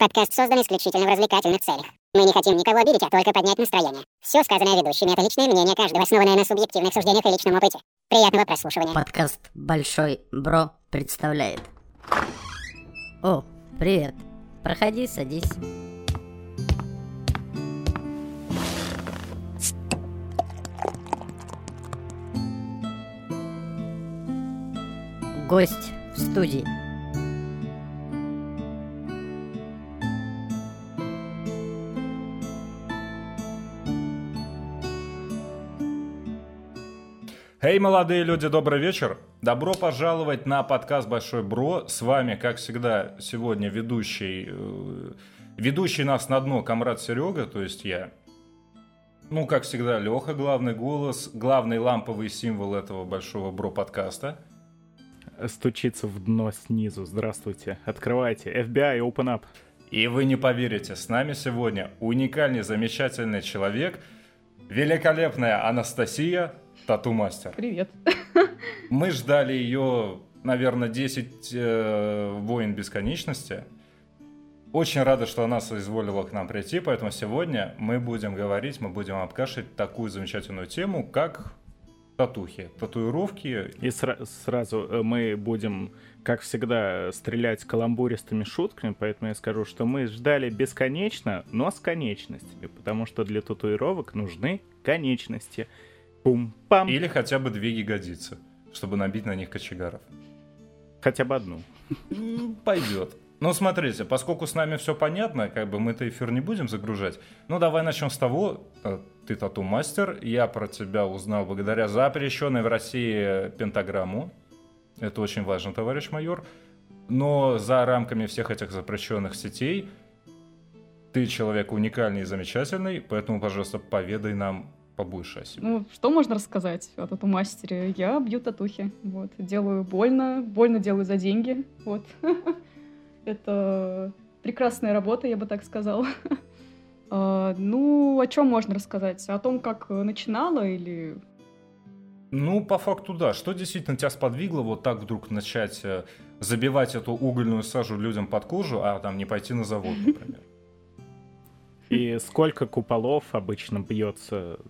Подкаст создан исключительно в развлекательных целях. Мы не хотим никого обидеть, а только поднять настроение. Все сказанное ведущими — это личное мнение каждого, основанное на субъективных суждениях и личном опыте. Приятного прослушивания. Подкаст «Большой Бро» представляет. О, привет. Проходи, садись. Гость в студии. Эй, молодые люди, добрый вечер. Добро пожаловать на подкаст Большой Бро. С вами, как всегда, сегодня ведущий, э, ведущий нас на дно комрад Серега, то есть я. Ну, как всегда, Леха, главный голос, главный ламповый символ этого Большого Бро подкаста. Стучится в дно снизу. Здравствуйте. Открывайте. FBI, open up. И вы не поверите, с нами сегодня уникальный, замечательный человек, великолепная Анастасия, тату-мастер. Привет. Мы ждали ее, наверное, 10 э, «Воин бесконечности». Очень рада, что она соизволила к нам прийти, поэтому сегодня мы будем говорить, мы будем обкашивать такую замечательную тему, как татухи, татуировки. И сра- сразу э, мы будем, как всегда, стрелять каламбуристыми шутками, поэтому я скажу, что мы ждали бесконечно, но с конечностями, потому что для татуировок нужны конечности. Пум-пам. Или хотя бы две ягодицы, чтобы набить на них кочегаров. Хотя бы одну. Пойдет. Ну, смотрите, поскольку с нами все понятно, как бы мы-то эфир не будем загружать, ну, давай начнем с того, э, ты тату-мастер, я про тебя узнал благодаря запрещенной в России пентаграмму. Это очень важно, товарищ майор. Но за рамками всех этих запрещенных сетей ты человек уникальный и замечательный, поэтому, пожалуйста, поведай нам побольше о себе. Ну, что можно рассказать о тату-мастере? Я бью татухи, вот. Делаю больно, больно делаю за деньги, вот. Это прекрасная работа, я бы так сказала. А, ну, о чем можно рассказать? О том, как начинала или... Ну, по факту, да. Что действительно тебя сподвигло вот так вдруг начать э, забивать эту угольную сажу людям под кожу, а там не пойти на завод, например? И сколько куполов обычно бьется,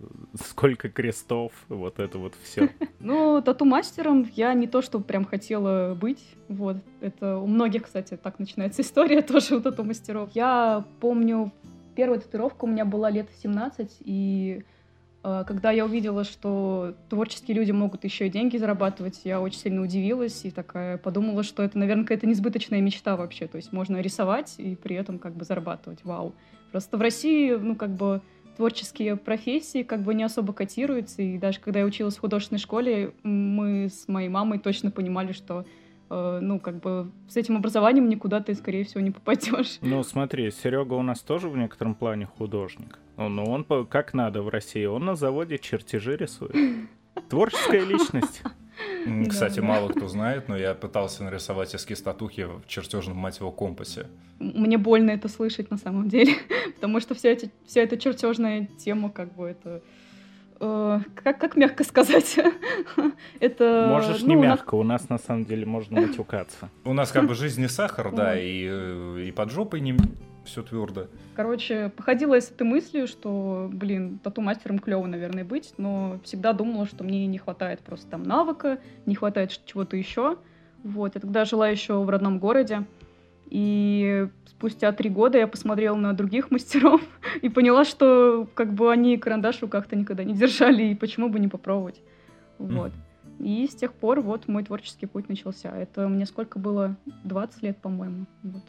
сколько крестов, вот это вот все. Ну, тату-мастером я не то, что прям хотела быть, вот. Это у многих, кстати, так начинается история тоже у тату-мастеров. Я помню, первая татуировка у меня была лет в 17, и э, когда я увидела, что творческие люди могут еще и деньги зарабатывать, я очень сильно удивилась и такая подумала, что это, наверное, какая-то несбыточная мечта вообще. То есть можно рисовать и при этом как бы зарабатывать. Вау. Просто в России, ну, как бы, творческие профессии как бы не особо котируются, и даже когда я училась в художественной школе, мы с моей мамой точно понимали, что э, ну, как бы с этим образованием никуда ты, скорее всего, не попадешь. Ну, смотри, Серега у нас тоже в некотором плане художник. Но он как надо в России, он на заводе чертежи рисует. Творческая личность. Кстати, мало кто знает, но я пытался нарисовать эскиз татухи в чертежном, мать его, компасе. Мне больно это слышать на самом деле, потому что вся, эти, вся эта чертежная тема, как бы это... э, как, как мягко сказать? это... Можешь ну, не на- мягко, у нас на самом деле можно матюкаться. У нас как бы жизнь не сахар, да, и, э, и под жопой не все твердо. Короче, походила я с этой мыслью, что, блин, тату-мастером клево, наверное, быть, но всегда думала, что мне не хватает просто там навыка, не хватает чего-то еще. Вот, я тогда жила еще в родном городе, и спустя три года я посмотрела на других мастеров и поняла, что как бы они карандаш в руках-то никогда не держали, и почему бы не попробовать. Вот. И с тех пор вот мой творческий путь начался. Это мне сколько было? 20 лет, по-моему. Вот.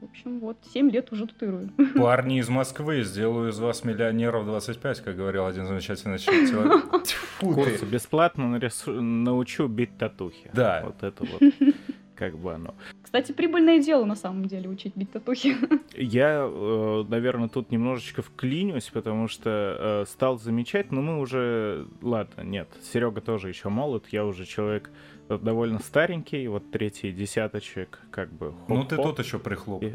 В общем, вот 7 лет уже татуирую. Парни из Москвы, сделаю из вас миллионеров 25, как говорил один замечательный человек. Курсы бесплатно научу бить татухи. Да. Вот это вот как бы оно. Кстати, прибыльное дело на самом деле учить бить татухи. Я, э, наверное, тут немножечко вклинюсь, потому что э, стал замечать, но мы уже... Ладно, нет, Серега тоже еще молод, я уже человек э, довольно старенький, вот третий десяточек, как бы... Ну ты тот еще прихлоп.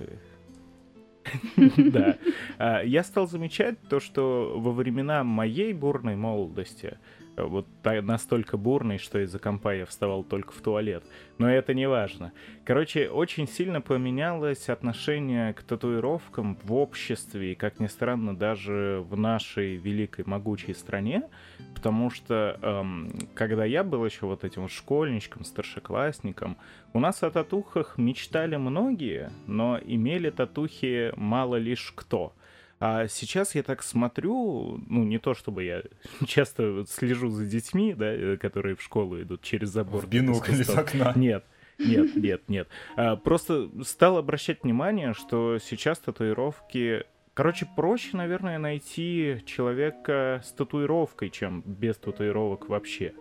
Да. А, Я стал замечать то, что во времена моей бурной молодости вот настолько бурный, что из-за компа я вставал только в туалет. Но это не важно. Короче, очень сильно поменялось отношение к татуировкам в обществе, и, как ни странно, даже в нашей великой могучей стране, потому что эм, когда я был еще вот этим школьничком, старшеклассником, у нас о татухах мечтали многие, но имели татухи мало лишь кто — а сейчас я так смотрю, ну, не то чтобы я часто слежу за детьми, да, э, которые в школу идут через забор. В бинокль из окна. Нет, нет, нет, нет. А, просто стал обращать внимание, что сейчас татуировки... Короче, проще, наверное, найти человека с татуировкой, чем без татуировок вообще.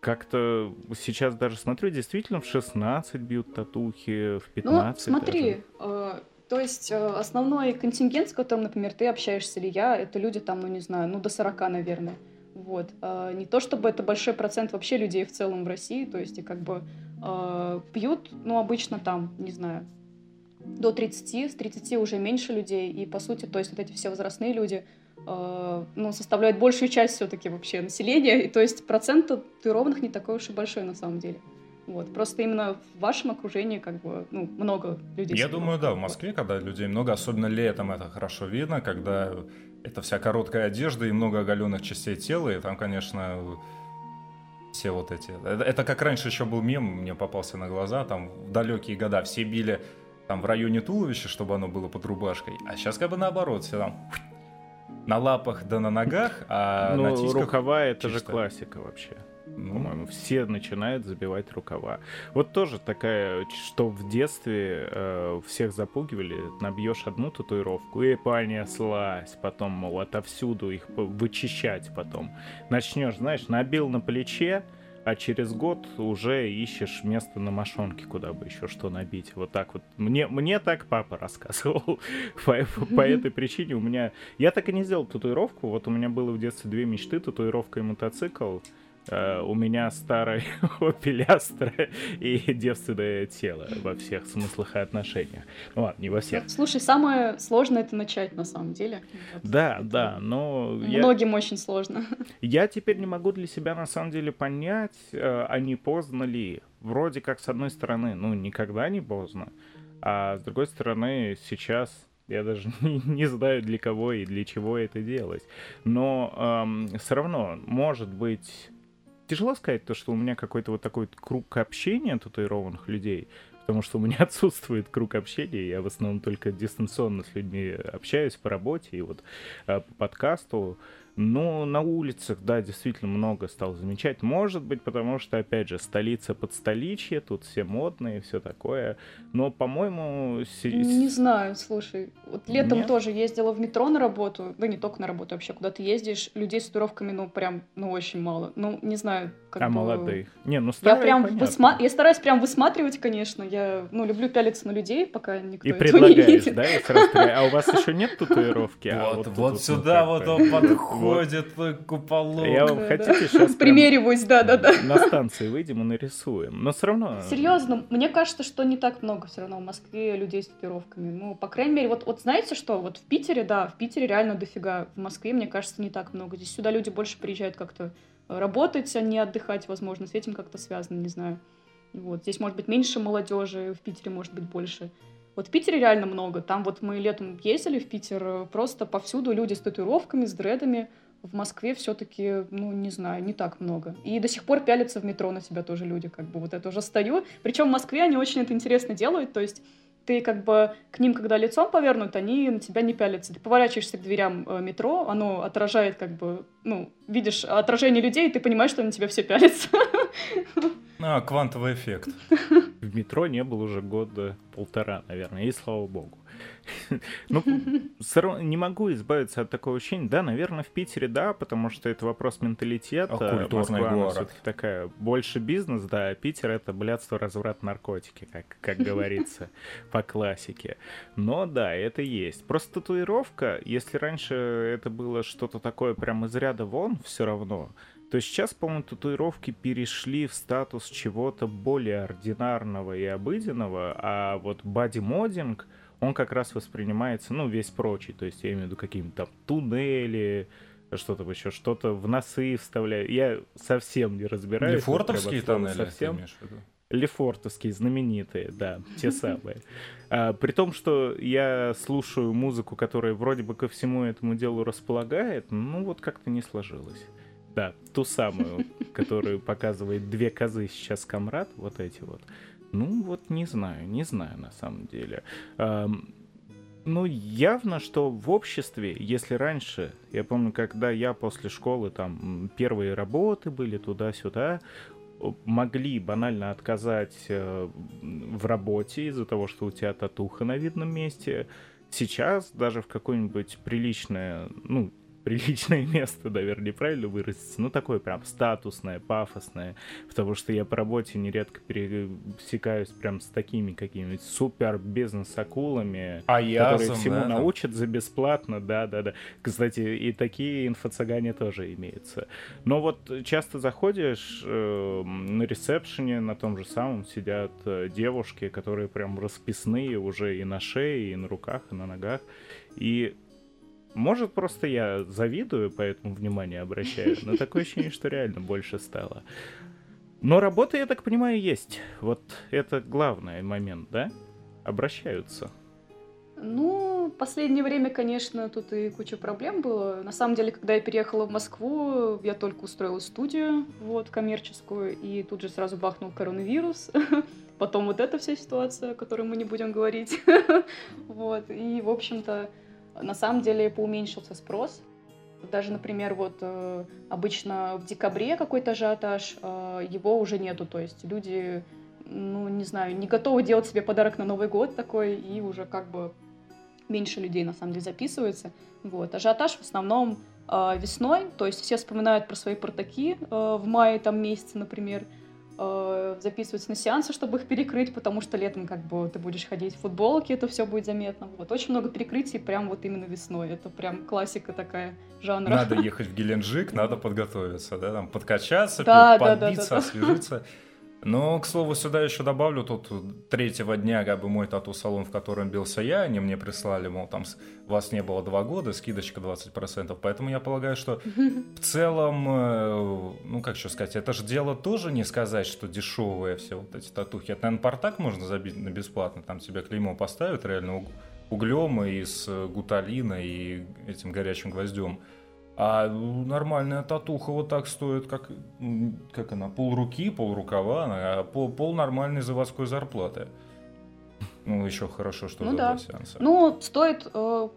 Как-то сейчас даже смотрю, действительно в 16 бьют татухи, в 15 Ну, смотри, даже. То есть э, основной контингент, с которым, например, ты общаешься или я, это люди там, ну не знаю, ну до 40, наверное. Вот. А не то чтобы это большой процент вообще людей в целом в России, то есть и как бы э, пьют, ну обычно там, не знаю, до 30, с 30 уже меньше людей, и по сути, то есть вот эти все возрастные люди, э, ну, составляют большую часть все-таки вообще населения, и то есть процент татуированных не такой уж и большой на самом деле. Вот. Просто именно в вашем окружении как бы ну, много людей. Я думаю, да, в Москве, когда людей много, особенно летом это хорошо видно, когда это вся короткая одежда и много оголенных частей тела, и там, конечно, все вот эти... Это, это как раньше еще был мем, мне попался на глаза, там в далекие года все били там в районе туловища, чтобы оно было под рубашкой, а сейчас как бы наоборот, все там на лапах да на ногах, а ну, на тисках... рукава это чисто. же классика вообще. Ну, по-моему, все начинают забивать рукава. Вот тоже такая, что в детстве э, всех запугивали, набьешь одну татуировку и понеслась, потом, мол, отовсюду их вычищать потом. Начнешь, знаешь, набил на плече, а через год уже ищешь место на мошонке, куда бы еще что набить. Вот так вот. Мне, мне так папа рассказывал. по, по этой причине у меня... Я так и не сделал татуировку. Вот у меня было в детстве две мечты. Татуировка и мотоцикл. Uh, у меня старый Opel Astra и девственное тело во всех смыслах и отношениях. Ну ладно, не во всех. Слушай, самое сложное это начать на самом деле. Да, это да, но... Многим я... очень сложно. Я теперь не могу для себя на самом деле понять, uh, а не поздно ли. Вроде как, с одной стороны, ну, никогда не поздно, а с другой стороны, сейчас я даже не, не знаю, для кого и для чего это делать. Но эм, все равно, может быть, тяжело сказать то, что у меня какой-то вот такой круг общения татуированных людей, потому что у меня отсутствует круг общения, я в основном только дистанционно с людьми общаюсь по работе и вот э, по подкасту, но на улицах, да, действительно много стал замечать. Может быть, потому что, опять же, столица под столичье, тут все модные, все такое. Но, по-моему... Не знаю, слушай. Вот летом Нет? тоже ездила в метро на работу. Да не только на работу, вообще куда ты ездишь. Людей с татуировками, ну, прям, ну, очень мало. Ну, не знаю, как А бы... молодых? Не, ну, старые, Я прям высма... Я стараюсь прям высматривать, конечно. Я, ну, люблю пялиться на людей, пока никто И предлагаешь, да? И сразу а у вас еще нет татуировки? А вот, вот сюда вот он подходит ходит куполом. Я вам хотите сейчас Примериваюсь, да-да-да. На станции выйдем и нарисуем. Но все равно... Серьезно, мне кажется, что не так много все равно в Москве людей с татуировками. Ну, по крайней мере, вот, вот знаете что? Вот в Питере, да, в Питере реально дофига. В Москве, мне кажется, не так много. Здесь сюда люди больше приезжают как-то работать, а не отдыхать, возможно. С этим как-то связано, не знаю. Вот. Здесь может быть меньше молодежи, в Питере может быть больше. Вот в Питере реально много. Там вот мы летом ездили в Питер, э, просто повсюду люди с татуировками, с дредами в Москве все-таки, ну, не знаю, не так много. И до сих пор пялятся в метро на себя тоже люди, как бы вот это уже стою. Причем в Москве они очень это интересно делают, то есть ты как бы к ним, когда лицом повернут, они на тебя не пялятся. Ты поворачиваешься к дверям э, метро, оно отражает как бы, ну, видишь отражение людей, и ты понимаешь, что на тебя все пялятся. А, квантовый эффект. В метро не было уже года полтора, наверное, и слава богу. Ну, не могу избавиться от такого ощущения. Да, наверное, в Питере, да, потому что это вопрос менталитета. А культурный город. все-таки такая больше бизнес, да, а Питер — это блядство, разврат, наркотики, как, как говорится по классике. Но да, это есть. Просто татуировка, если раньше это было что-то такое прям из ряда вон, все равно, то сейчас, по-моему, татуировки перешли в статус чего-то более ординарного и обыденного, а вот бодимодинг — он как раз воспринимается, ну, весь прочий, то есть я имею в виду какие-то там туннели, что-то еще, что-то в носы вставляю. Я совсем не разбираюсь. Лефортовские тоннели, совсем. Лефортовские, знаменитые, да, те самые. А, при том, что я слушаю музыку, которая вроде бы ко всему этому делу располагает, ну вот как-то не сложилось. Да, ту самую, которую показывает две козы сейчас комрад, вот эти вот. Ну вот не знаю, не знаю на самом деле. Ам, ну, явно, что в обществе, если раньше, я помню, когда я после школы, там, первые работы были туда-сюда, могли банально отказать э, в работе из-за того, что у тебя татуха на видном месте. Сейчас даже в какое-нибудь приличное, ну, приличное место, наверное, неправильно выразиться, ну, такое прям статусное, пафосное, потому что я по работе нередко пересекаюсь прям с такими какими-нибудь супер бизнес-акулами, которые Аязом, всему да, научат за бесплатно, да-да-да. Кстати, и такие инфо-цыгане тоже имеются. Но вот часто заходишь э, на ресепшене, на том же самом сидят э, девушки, которые прям расписные уже и на шее, и на руках, и на ногах. И может, просто я завидую, поэтому внимание обращаю, но такое ощущение, что реально больше стало. Но работа, я так понимаю, есть. Вот это главный момент, да? Обращаются. Ну, в последнее время, конечно, тут и куча проблем было. На самом деле, когда я переехала в Москву, я только устроила студию, вот, коммерческую, и тут же сразу бахнул коронавирус. Потом вот эта вся ситуация, о которой мы не будем говорить. Вот, и, в общем-то, на самом деле поуменьшился спрос. Даже, например, вот э, обычно в декабре какой-то ажиотаж, э, его уже нету. То есть люди, ну, не знаю, не готовы делать себе подарок на Новый год такой, и уже как бы меньше людей на самом деле записывается. Вот. Ажиотаж в основном э, весной, то есть все вспоминают про свои портаки в мае там месяце, например, э, на сеансы, чтобы их перекрыть, потому что летом как бы ты будешь ходить в футболке, это все будет заметно. Вот. Очень много перекрытий прям вот именно весной. Это прям классика такая жанра. Надо ехать в Геленджик, надо подготовиться, да, там подкачаться, Да, пи- да, да, подбиться, да, да. Но, к слову, сюда еще добавлю, тут третьего дня как бы мой тату-салон, в котором бился я, они мне прислали, мол, там вас не было два года, скидочка 20%, поэтому я полагаю, что в целом, э, ну, как еще сказать, это же дело тоже не сказать, что дешевые все вот эти татухи. Это, наверное, портак можно забить на бесплатно, там тебе клеймо поставят реально уг- углем и с э, гуталина и этим горячим гвоздем. А ну, нормальная татуха вот так стоит, как, как она, пол руки, пол рукава, она, а пол, пол нормальной заводской зарплаты. Ну, еще хорошо, что Ну да. сеанса. Ну, стоит... э,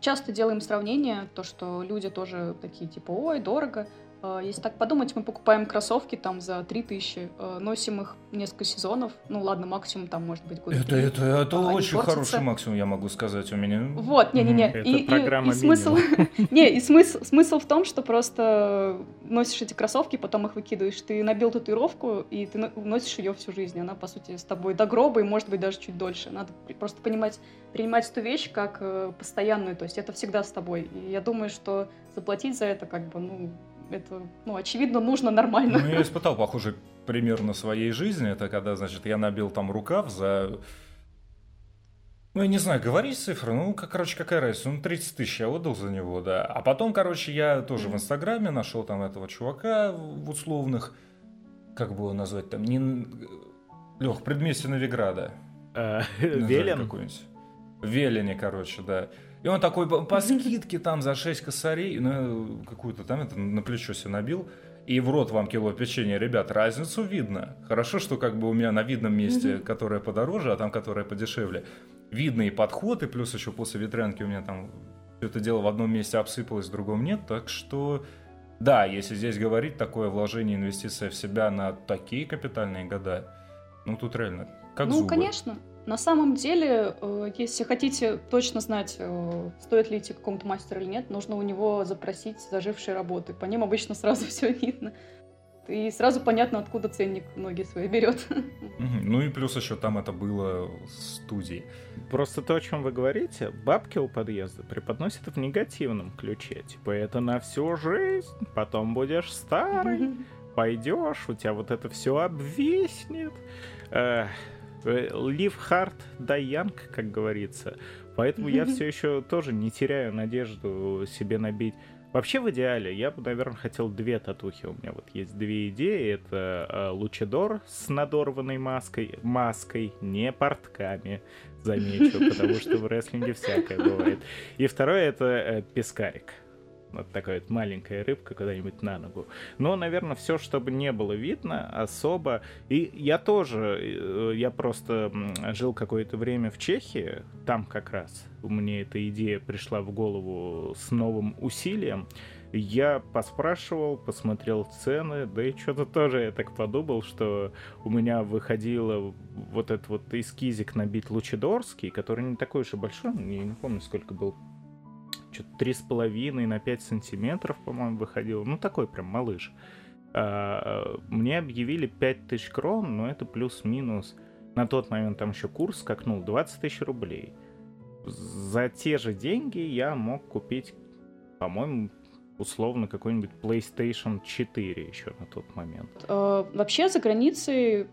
часто делаем сравнение, то, что люди тоже такие, типа, ой, дорого. Э, если так подумать, мы покупаем кроссовки там за 3000, э, носим их несколько сезонов. Ну, ладно, максимум там, может быть, год Это, это, это А, они очень портятся. хороший максимум, я могу сказать, у меня. Вот, не-не-не. Это И, и- программа и смысл, не, и смысл, смысл в том, что просто носишь эти кроссовки, потом их выкидываешь. Ты набил татуировку, и ты но- носишь ее всю жизнь. Она, по сути, с тобой до гроба, и, может быть, даже чуть дольше. Надо просто понимать, принимать эту вещь как э, постоянную, то есть это всегда с тобой. И я думаю, что заплатить за это, как бы, ну, это, ну, очевидно, нужно нормально. Ну, я испытал похожий пример на своей жизни. Это когда, значит, я набил там рукав за... Ну, я не знаю, говорить цифры, ну, как, короче, какая разница, ну, 30 тысяч я отдал за него, да. А потом, короче, я тоже в Инстаграме нашел там этого чувака в условных, как бы его назвать там, не... Лех, предместье Новиграда. Назвать Велен? какой-нибудь. В Велине, короче, да. И он такой по, скидке там за 6 косарей, ну, какую-то там это на плечо себе набил. И в рот вам кило печенья, ребят, разницу видно. Хорошо, что как бы у меня на видном месте, которое подороже, а там, которое подешевле, видно и подход, и плюс еще после ветрянки у меня там все это дело в одном месте обсыпалось, в другом нет. Так что, да, если здесь говорить, такое вложение, инвестиция в себя на такие капитальные года, ну тут реально как ну, зубы. конечно. На самом деле, э, если хотите точно знать, э, стоит ли идти к какому-то мастеру или нет, нужно у него запросить зажившие работы. По ним обычно сразу все видно. И сразу понятно, откуда ценник многие свои берет. Ну и плюс еще там это было с студией. Просто то, о чем вы говорите, бабки у подъезда преподносят в негативном ключе. Типа, это на всю жизнь, потом будешь старый, пойдешь, у тебя вот это все обвиснет. Э, э, Live hard, die young, как говорится. Поэтому я все еще тоже не теряю надежду себе набить Вообще в идеале я бы, наверное, хотел две татухи. У меня вот есть две идеи. Это э, Лучидор с надорванной маской, маской, не портками, замечу, потому что в рестлинге всякое бывает. И второе это э, пескарик. Вот такая вот маленькая рыбка куда-нибудь на ногу. Но, наверное, все, чтобы не было видно особо. И я тоже, э, я просто жил какое-то время в Чехии, там как раз мне эта идея пришла в голову с новым усилием. Я поспрашивал, посмотрел цены, да и что-то тоже я так подумал, что у меня выходило вот этот вот эскизик набить лучидорский, который не такой уж и большой, я не помню, сколько был, что-то три с половиной на 5 сантиметров, по-моему, выходил. Ну, такой прям малыш. А, мне объявили 5 тысяч крон, но это плюс-минус. На тот момент там еще курс скакнул 20 тысяч рублей. За те же деньги я мог купить, по-моему, условно какой-нибудь PlayStation 4 еще на тот момент. Э, вообще за границей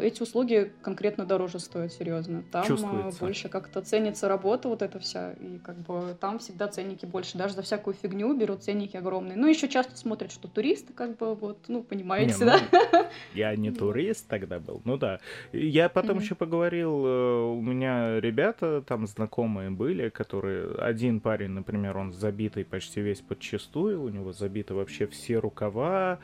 эти услуги конкретно дороже стоят, серьезно. Там э, Чувствуется. больше как-то ценится работа вот эта вся, и как бы там всегда ценники больше. Даже за всякую фигню берут ценники огромные. Ну, еще часто смотрят, что туристы, как бы, вот, ну, понимаете, не, ну, да? Я не турист тогда был, ну да. Я потом еще поговорил, э, у меня ребята там знакомые были, которые... Один парень, например, он забитый почти весь подчистую, у него забиты вообще все рукава, Э,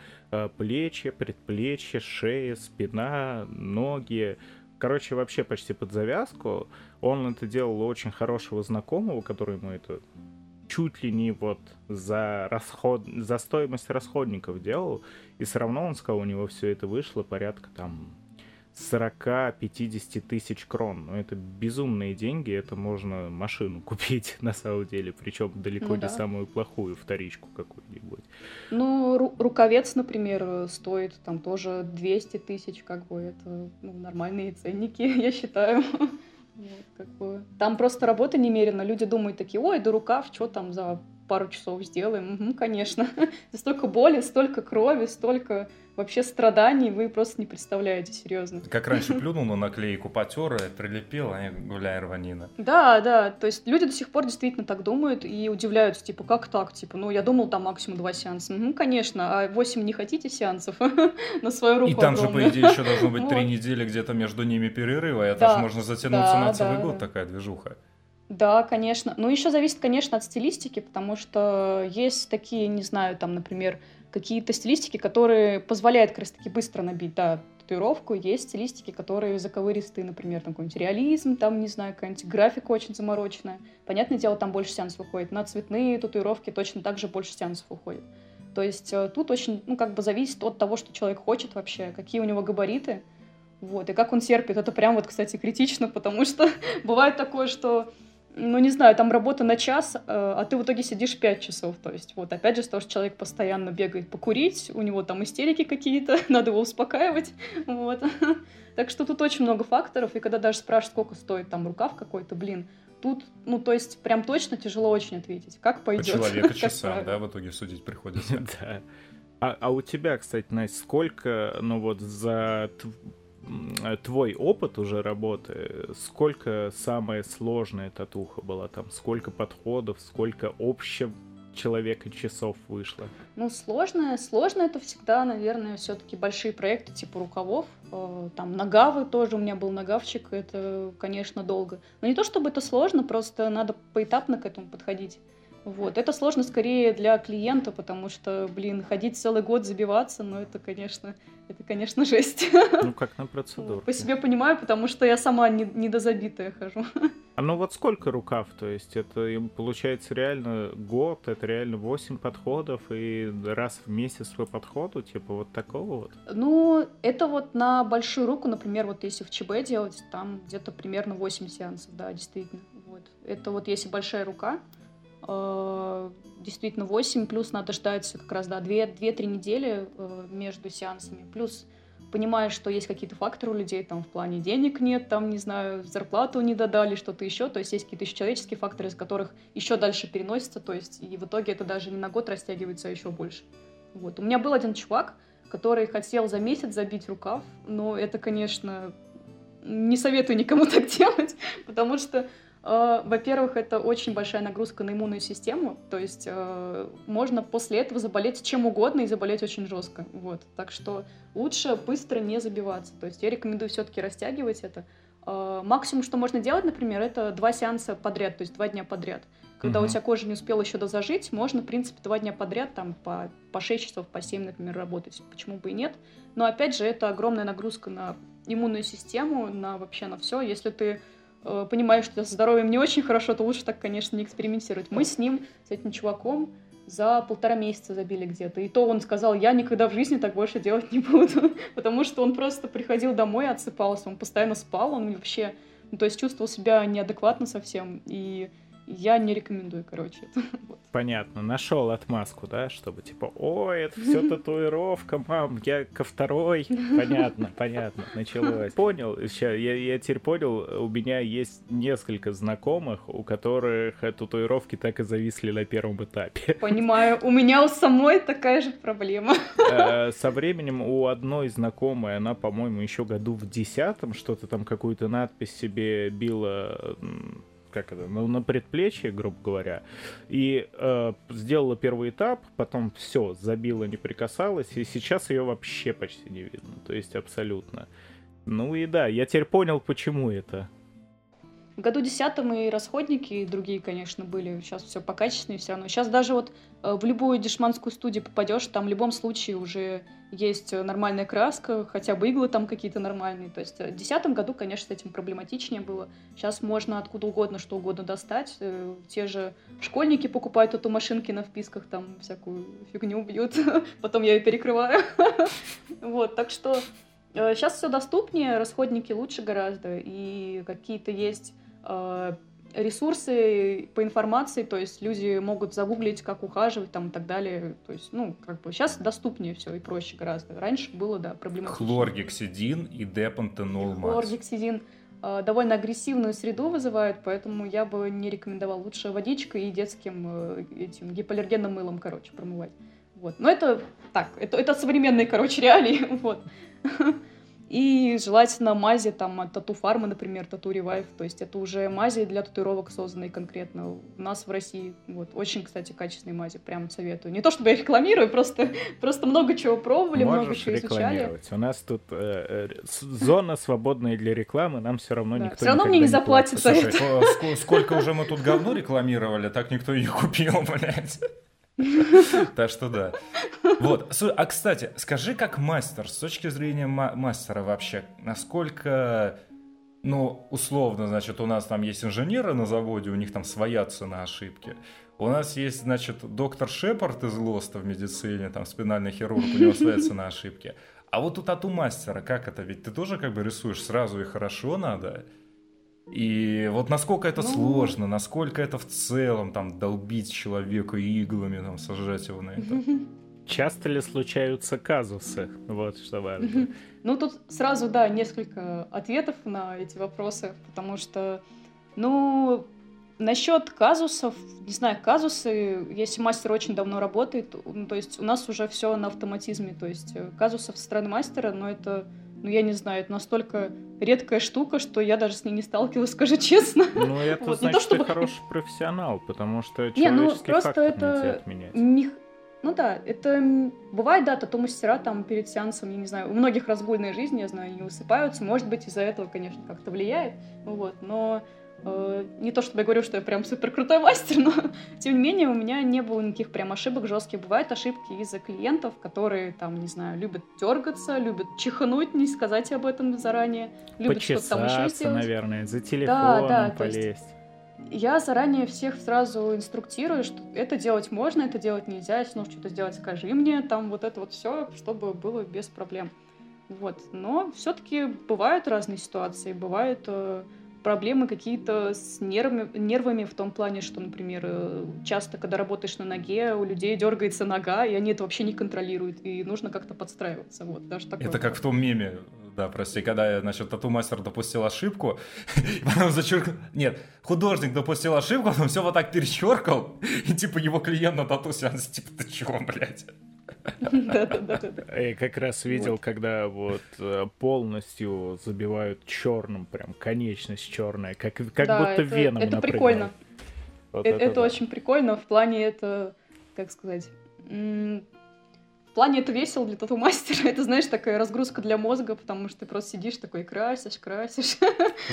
плечи, предплечья, шея, спина, ноги. Короче, вообще почти под завязку. Он это делал у очень хорошего знакомого, который ему это чуть ли не вот за расход, за стоимость расходников делал, и все равно он сказал, у него все это вышло порядка там 40-50 тысяч крон. Ну, это безумные деньги, это можно машину купить на самом деле, причем далеко ну, не да. самую плохую вторичку какую-нибудь. Ну, ру- рукавец, например, стоит там тоже 200 тысяч, как бы это ну, нормальные ценники, я считаю. Вот, как бы. Там просто работа немерено. Люди думают такие, ой, да рукав, что там за пару часов сделаем? Угу, конечно. столько боли, столько крови, столько вообще страданий вы просто не представляете, серьезно. Как раньше плюнул на наклейку, потер, прилепил, а гуляй рванина. Да, да, то есть люди до сих пор действительно так думают и удивляются, типа, как так, типа, ну, я думал, там максимум два сеанса. Ну, конечно, а восемь не хотите сеансов на свою руку И там же, по идее, еще должно быть три недели где-то между ними перерыва, это же можно затянуться на целый год, такая движуха. Да, конечно. Ну, еще зависит, конечно, от стилистики, потому что есть такие, не знаю, там, например, какие-то стилистики, которые позволяют как раз-таки быстро набить, да, татуировку. Есть стилистики, которые заковыристые, например, там какой-нибудь реализм, там, не знаю, какая-нибудь графика очень замороченная. Понятное дело, там больше сеансов уходит. На цветные татуировки точно так же больше сеансов уходит. То есть э, тут очень, ну, как бы зависит от того, что человек хочет вообще, какие у него габариты, вот, и как он терпит. Это прям вот, кстати, критично, потому что бывает такое, что ну, не знаю, там работа на час, э, а ты в итоге сидишь 5 часов. То есть, вот, опять же, то, что человек постоянно бегает покурить, у него там истерики какие-то, надо его успокаивать, вот. Так что тут очень много факторов, и когда даже спрашивают, сколько стоит там рукав какой-то, блин, тут, ну, то есть, прям точно тяжело очень ответить. Как пойдет? По человека часам, да, в итоге судить приходится. Да. А, а у тебя, кстати, Настя, сколько, ну вот, за твой опыт уже работы, сколько самая сложная татуха была там, сколько подходов, сколько общем человека часов вышло? Ну, сложно. Сложно это всегда, наверное, все-таки большие проекты типа рукавов. Э, там нагавы тоже, у меня был нагавчик, это, конечно, долго. Но не то чтобы это сложно, просто надо поэтапно к этому подходить. Вот. Это сложно скорее для клиента, потому что, блин, ходить целый год, забиваться, ну, это, конечно, это, конечно, жесть. Ну, как на процедуру. По себе понимаю, потому что я сама не, недозабитая хожу. А ну вот сколько рукав? То есть это получается реально год, это реально 8 подходов, и раз в месяц по подходу, типа вот такого вот? Ну, это вот на большую руку, например, вот если в ЧБ делать, там где-то примерно 8 сеансов, да, действительно. Вот. Это вот если большая рука, действительно 8, плюс надо ждать как раз, да, 2-3 недели э, между сеансами, плюс понимаешь, что есть какие-то факторы у людей, там, в плане денег нет, там, не знаю, зарплату не додали, что-то еще, то есть есть какие-то еще человеческие факторы, из которых еще дальше переносится, то есть и в итоге это даже не на год растягивается, а еще больше. Вот. У меня был один чувак, который хотел за месяц забить рукав, но это, конечно, не советую никому так делать, потому что Э, во-первых, это очень большая нагрузка на иммунную систему, то есть э, можно после этого заболеть чем угодно и заболеть очень жестко, вот. Так что лучше быстро не забиваться. То есть я рекомендую все-таки растягивать это. Э, максимум, что можно делать, например, это два сеанса подряд, то есть два дня подряд. Когда угу. у тебя кожа не успела еще дозажить, можно, в принципе, два дня подряд, там, по, по 6 часов, по 7, например, работать. Почему бы и нет? Но, опять же, это огромная нагрузка на иммунную систему, на вообще на все. Если ты э, понимаешь, что с здоровьем не очень хорошо, то лучше так, конечно, не экспериментировать. Мы с ним, с этим чуваком, за полтора месяца забили где-то. И то он сказал, я никогда в жизни так больше делать не буду. Потому что он просто приходил домой, отсыпался, он постоянно спал, он вообще, ну, то есть чувствовал себя неадекватно совсем. И я не рекомендую, короче. вот. Понятно, нашел отмазку, да, чтобы типа, ой, это все татуировка, мам, я ко второй. Понятно, понятно, началось. Понял, сейчас, я, я теперь понял, у меня есть несколько знакомых, у которых татуировки так и зависли на первом этапе. Понимаю, у меня у самой такая же проблема. Э, со временем у одной знакомой, она, по-моему, еще году в десятом что-то там, какую-то надпись себе била как это, ну, на предплечье, грубо говоря, и э, сделала первый этап, потом все, забила, не прикасалась, и сейчас ее вообще почти не видно, то есть абсолютно. Ну и да, я теперь понял, почему это. В году десятом и расходники, и другие, конечно, были. Сейчас все покачественнее все равно. Сейчас даже вот э, в любую дешманскую студию попадешь, там в любом случае уже есть нормальная краска, хотя бы иглы там какие-то нормальные. То есть в десятом году, конечно, с этим проблематичнее было. Сейчас можно откуда угодно, что угодно достать. Э, те же школьники покупают эту машинки на вписках, там всякую фигню бьют. Потом я ее перекрываю. Вот, так что сейчас э, все доступнее, расходники лучше гораздо, и какие-то есть Э, ресурсы по информации, то есть люди могут загуглить, как ухаживать там и так далее. То есть, ну, как бы сейчас доступнее все и проще гораздо. Раньше было, да, проблематично. Хлоргексидин и депантенол Хлоргексидин э, довольно агрессивную среду вызывает, поэтому я бы не рекомендовал лучше водичкой и детским э, этим гипоаллергенным мылом, короче, промывать. Вот. Но это так, это, это современные, короче, реалии. Вот. И желательно мази там от тату фармы, например, тату ревайв. То есть это уже мази для татуировок созданные конкретно у нас в России. Вот. Очень, кстати, качественные мази. Прям советую. Не то чтобы я рекламирую, просто, просто много чего пробовали, Можешь много чего изучали. У нас тут э, э, зона свободная для рекламы, нам все равно да. никто Все равно мне не заплатит за это. Сколько уже мы тут говно рекламировали, так никто и не купил, блядь. Так что да. Вот. А, кстати, скажи, как мастер, с точки зрения мастера вообще, насколько ну, условно, значит, у нас там есть инженеры на заводе, у них там своя цена ошибки. У нас есть, значит, доктор Шепард из Лоста в медицине, там, спинальный хирург, у него своя цена ошибки. А вот у тату-мастера как это? Ведь ты тоже как бы рисуешь сразу и хорошо надо. И вот насколько это ну... сложно, насколько это в целом там долбить человека иглами, там сажать его на это. Часто ли случаются казусы? Вот что важно. Ну, тут сразу, да, несколько ответов на эти вопросы, потому что, ну, насчет казусов, не знаю, казусы, если мастер очень давно работает, ну, то есть у нас уже все на автоматизме, то есть э, казусов со стороны мастера, но это ну, я не знаю, это настолько редкая штука, что я даже с ней не сталкивалась, скажу честно. Ну, это вот. значит, не то, чтобы... ты хороший профессионал, потому что человеческий не, ну, просто фактор это... отменять. Не... Ну да, это бывает, да, тату-мастера там перед сеансом, я не знаю, у многих разгульная жизнь, я знаю, не высыпаются, может быть, из-за этого, конечно, как-то влияет, вот, но не то чтобы я говорю, что я прям супер крутой мастер, но тем не менее у меня не было никаких прям ошибок жестких. Бывают ошибки из-за клиентов, которые там, не знаю, любят дергаться, любят чихнуть, не сказать об этом заранее, любят что-то там еще сделать. наверное, за телефоном да, да, полезть. Я заранее всех сразу инструктирую, что это делать можно, это делать нельзя, если нужно что-то сделать, скажи мне, там вот это вот все, чтобы было без проблем. Вот. Но все-таки бывают разные ситуации, бывает э, проблемы какие-то с нервами, нервами в том плане, что, например, э, часто, когда работаешь на ноге, у людей дергается нога, и они это вообще не контролируют, и нужно как-то подстраиваться. Вот, даже такое. Это как в том меме, да, прости, когда, значит, тату-мастер допустил ошибку, и потом зачеркнул... Нет, художник допустил ошибку, он все вот так перечеркал, и типа его клиент на тату сеансе, типа, ты чего, блядь? Я как раз видел, когда вот э, полностью забивают черным, прям конечность черная, как, будто веном Это прикольно. Э- Это очень прикольно. В плане это, как сказать, в плане это весело для тату-мастера. Это, знаешь, такая разгрузка для мозга, потому что ты просто сидишь такой, красишь, красишь.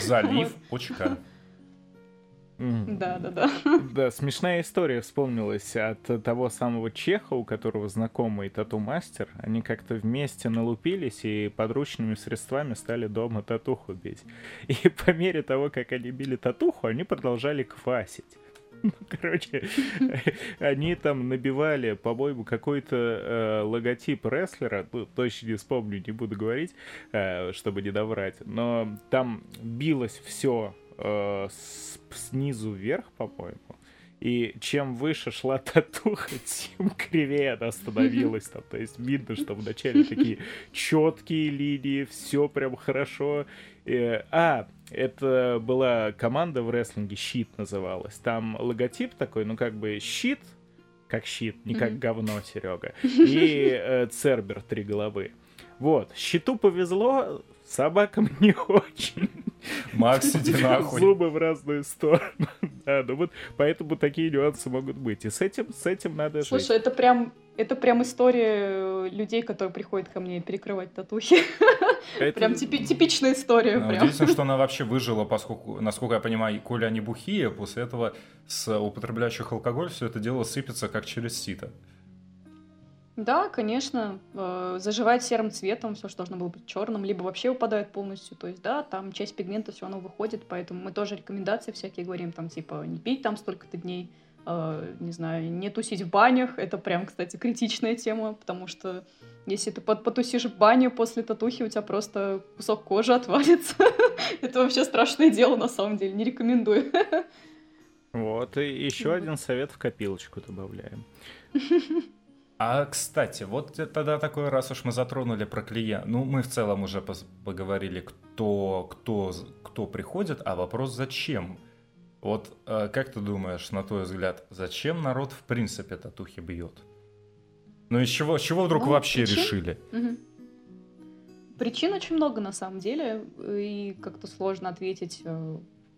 Залив очка. Мгм. Да-да-да. Да, смешная история вспомнилась от того самого чеха, у которого знакомый тату-мастер. Они как-то вместе налупились и подручными средствами стали дома татуху бить. И по мере того, как они били татуху, они продолжали квасить. Ну, Короче, они там набивали, по-моему, какой-то э, логотип рестлера, ну, точно не вспомню, не буду говорить, э, чтобы не доврать, но там билось все снизу вверх, по-моему. И чем выше шла татуха, тем кривее она становилась там. То есть видно, что вначале такие четкие линии, все прям хорошо. Э, А, это была команда в рестлинге, щит называлась. Там логотип такой, ну как бы щит, как щит, не как говно, Серега. И э, Цербер три головы. Вот, щиту повезло, собакам не очень. Макс, иди нахуй. Зубы в разную сторону. Да, ну вот поэтому такие нюансы могут быть. И с этим, с этим надо жить. Слушай, это прям, это прям история э, людей, которые приходят ко мне перекрывать татухи. Это- Прям типи- типичная история. Ну, прям. Удивительно, что она вообще выжила, поскольку, насколько я понимаю, коли они бухие, после этого с употребляющих алкоголь все это дело сыпется как через сито. Да, конечно, э, заживает серым цветом, все, что должно было быть черным, либо вообще упадает полностью. То есть, да, там часть пигмента все равно выходит, поэтому мы тоже рекомендации всякие говорим, там, типа, не пить там столько-то дней, э, не знаю, не тусить в банях. Это прям, кстати, критичная тема, потому что если ты потусишь в бане после татухи, у тебя просто кусок кожи отвалится. Это вообще страшное дело, на самом деле, не рекомендую. Вот, и еще один совет в копилочку добавляем. А, кстати, вот тогда такой раз уж мы затронули про клиента. Ну, мы в целом уже поговорили, кто, кто, кто приходит, а вопрос зачем? Вот э, как ты думаешь, на твой взгляд, зачем народ в принципе татухи бьет? Ну из чего, с чего вдруг Ну, вообще причин- решили? Мгм. Причин очень много на самом деле, и как-то сложно ответить э,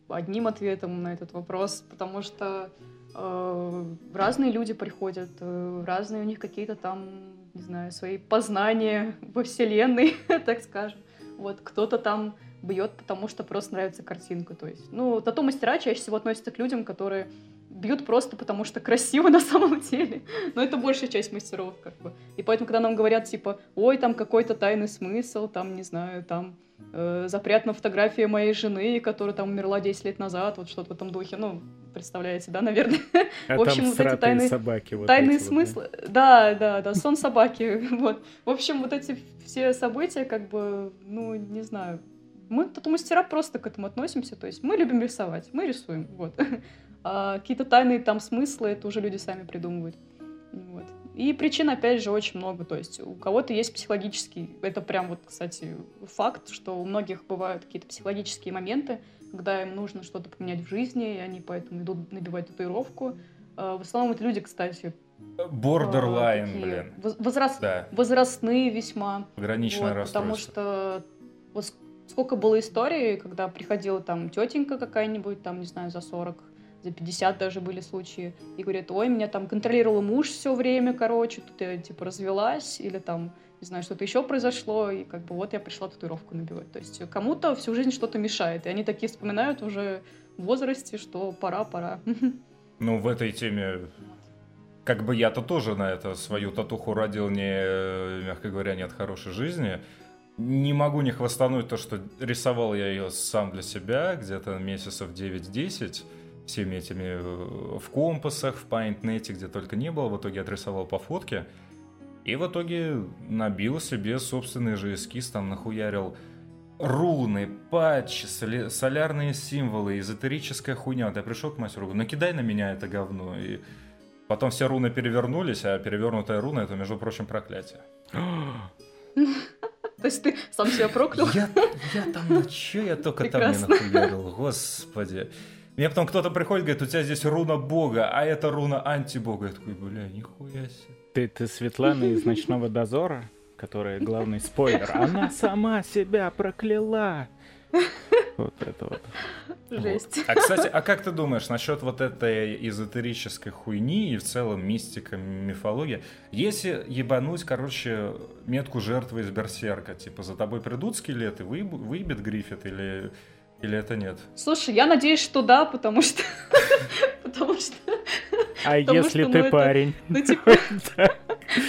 одним ответом на этот вопрос, потому что разные люди приходят, э, разные у них какие-то там, не знаю, свои познания во вселенной, так скажем. Вот кто-то там бьет, потому что просто нравится картинка. То есть, ну, тату-мастера чаще всего относятся к людям, которые бьют просто потому, что красиво на самом деле. Но это большая часть мастеров, как бы. И поэтому, когда нам говорят, типа, ой, там какой-то тайный смысл, там, не знаю, там э, запрятана фотография моей жены, которая там умерла 10 лет назад, вот что-то в этом духе, ну, представляете, да, наверное? А В общем, вот эти тайные- собаки. вот Тайные эти вот, да. смыслы. Да, да, да, сон собаки. Вот. В общем, вот эти все события, как бы, ну, не знаю. Мы, тату-мастера, просто к этому относимся. То есть мы любим рисовать, мы рисуем. Вот. А какие-то тайные там смыслы, это уже люди сами придумывают. Вот. И причин, опять же, очень много. То есть у кого-то есть психологический, это прям вот, кстати, факт, что у многих бывают какие-то психологические моменты, когда им нужно что-то поменять в жизни, и они поэтому идут набивать татуировку. А, В основном это люди, кстати, Бордерлайн, а, такие блин. воз- возраст- Да, возрастные весьма. пограничное Вот, потому что вот сколько было историй, когда приходила там тетенька какая-нибудь, там, не знаю, за 40, за 50 даже были случаи, и говорит, ой, меня там контролировал муж все время, короче, тут я, типа, развелась, или там, не знаю, что-то еще произошло, и как бы вот я пришла татуировку набивать. То есть кому-то всю жизнь что-то мешает, и они такие вспоминают уже в возрасте, что пора, пора. Ну, в этой теме, как бы я-то тоже на это свою татуху родил не, мягко говоря, не от хорошей жизни. Не могу не хвастануть то, что рисовал я ее сам для себя, где-то месяцев 9-10, всеми этими э, в компасах, в PaintNet, где только не было, в итоге отрисовал по фотке. И в итоге набил себе собственный же эскиз, там нахуярил руны, патчи, солярные символы, эзотерическая хуйня. Вот я пришел к мастеру, говорю, накидай на меня это говно. И потом все руны перевернулись, а перевернутая руна это, между прочим, проклятие. То есть ты сам себя проклял? Я, я там, ну чё я только там не нахуярил, господи. Мне потом кто-то приходит, говорит, у тебя здесь руна бога, а это руна антибога. Я такой, бля, нихуя себе. Ты, ты Светлана из «Ночного дозора», которая главный спойлер. Она сама себя прокляла. Вот это вот. Жесть. А, кстати, а как ты думаешь насчет вот этой эзотерической хуйни и в целом мистика, мифология? Если ебануть, короче, метку жертвы из Берсерка, типа за тобой придут скелеты, выеб- выебет Гриффит или, или это нет? Слушай, я надеюсь, что да, потому что... Потому что... А если ты ну, парень? Ну, типа...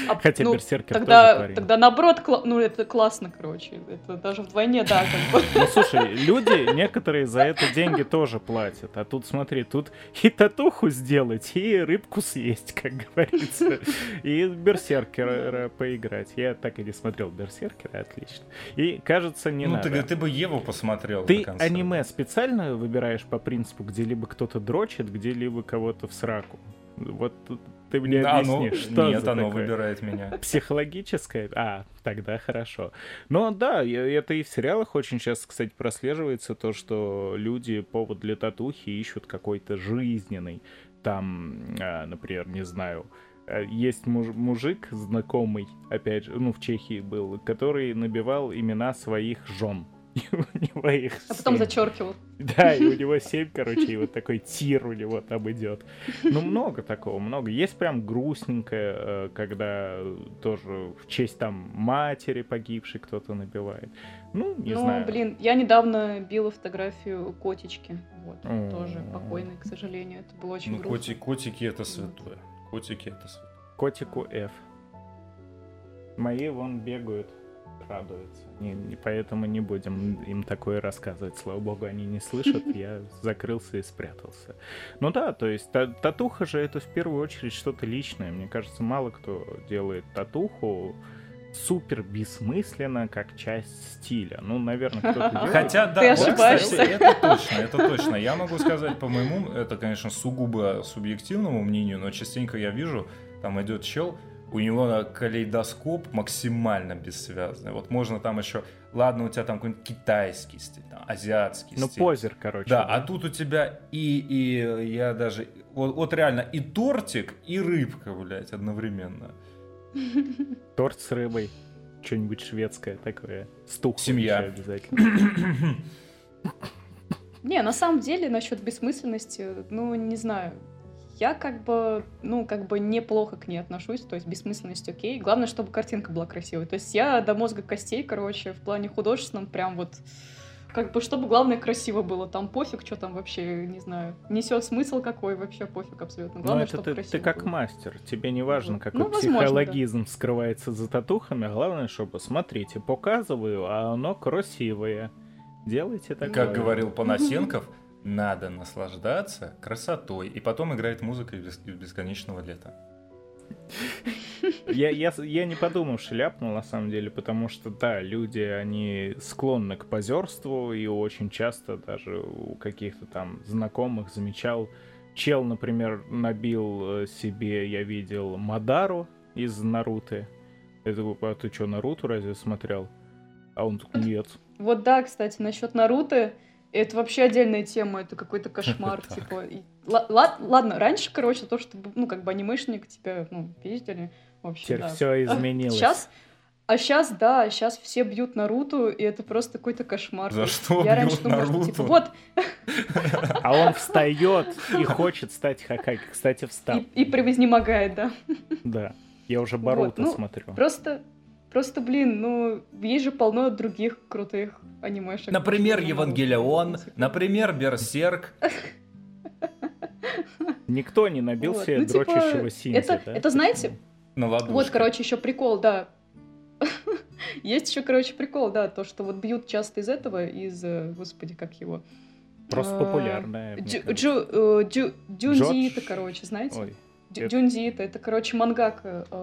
А, Хотя ну, Берсеркер тоже тогда, парень. тогда наоборот, кла- ну это классно, короче. Это даже вдвойне, да, как бы. Ну слушай, люди некоторые за это деньги тоже платят. А тут смотри, тут и татуху сделать, и рыбку съесть, как говорится. И берсеркера поиграть. Я так и не смотрел берсеркера, отлично. И кажется, не ну, надо. ты, ты бы Еву посмотрел Ты до конца. аниме специально выбираешь по принципу, где либо кто-то дрочит, где либо кого-то в сраку. Вот тут ты мне Да, объясни, что Нет, за оно такое? выбирает меня. Психологическое? А, тогда хорошо. Но да, это и в сериалах очень часто, кстати, прослеживается то, что люди повод для татухи ищут какой-то жизненный. Там, а, например, не знаю, э, есть муж- мужик знакомый, опять же, ну, в Чехии был, который набивал имена своих жен. И у него их А потом семь. зачеркивал. Да, и у него 7, короче, и вот такой тир у него там идет. Ну, много такого, много. Есть прям грустненькое, э, когда тоже в честь там матери погибшей кто-то набивает. Ну, не ну, знаю. блин, я недавно била фотографию котички. Вот, М. тоже покойной, к сожалению. Это было очень Ну, грустно. коти- котики это святое. Котики это святое. Котику F. Мои вон бегают, радуются. Не, не- поэтому не будем им такое рассказывать. Слава богу, они не слышат. Я закрылся и спрятался. Ну да, то есть та- татуха же это в первую очередь что-то личное. Мне кажется, мало кто делает татуху супер бессмысленно, как часть стиля. Ну, наверное, кто-то делает. Хотя, да, Ты вот, ошибаешься. кстати, это точно, это точно. Я могу сказать, по моему, это, конечно, сугубо субъективному мнению, но частенько я вижу, там идет чел, у него калейдоскоп максимально бессвязный. Вот можно там еще, ладно, у тебя там какой-нибудь китайский стиль, там, азиатский Ну, стиль. позер, короче. Да, а тут у тебя и, и я даже, вот, вот реально и тортик, и рыбка, блядь, одновременно. Торт с рыбой. Что-нибудь шведское такое. Стух Семья. обязательно. Не, на самом деле, насчет бессмысленности, ну, не знаю. Я как бы, ну, как бы неплохо к ней отношусь, то есть бессмысленность окей. Главное, чтобы картинка была красивой. То есть я до мозга костей, короче, в плане художественном прям вот как бы, чтобы главное красиво было. Там пофиг, что там вообще, не знаю, несет смысл какой, вообще пофиг абсолютно. Ну, Главное, это чтобы ты, красиво ты как было. мастер. Тебе не важно, какой Ну, возможно, психологизм скрывается за татухами. а Главное, чтобы, смотрите, показываю, а оно красивое. Делайте такое. Как говорил Панасенков, надо наслаждаться красотой. И потом играет музыка из бес- из бесконечного лета. Я, я, я не подумавши ляпнул, на самом деле, потому что, да, люди, они склонны к позерству, и очень часто даже у каких-то там знакомых замечал, чел, например, набил э, себе, я видел, Мадару из Наруто. Я такой, а ты что, Наруто разве смотрел? А он такой, нет. Вот да, кстати, насчет Наруто, это вообще отдельная тема, это какой-то кошмар, типа. ладно, раньше, короче, то, что, ну, как бы анимешник тебя, ну, пиздили, вообще, Теперь да. все изменилось. Сейчас, а сейчас, да, сейчас все бьют Наруто, и это просто какой-то кошмар. За что Я раньше бьют думала, что, Наруто? типа, вот, А он встает и хочет стать Хакаги. Кстати, встал. и, и превознемогает, да. Да. Я уже Боруто ну, смотрю. Просто, просто, блин, ну, есть же полно других крутых анимешек. Например? Евангелион, Типа, например, Берсерк. Никто не набил вот. себе Ну, типа, дрочащего Синзи, это, да? это, знаете, На ладошке. Вот, короче, еще прикол, да. Есть еще, короче, прикол, да, то, что вот бьют часто из этого, из, э, господи, как его. Просто А, популярная. Джу, э, короче, знаете? Ой, Дю- это- короче, мангака. э,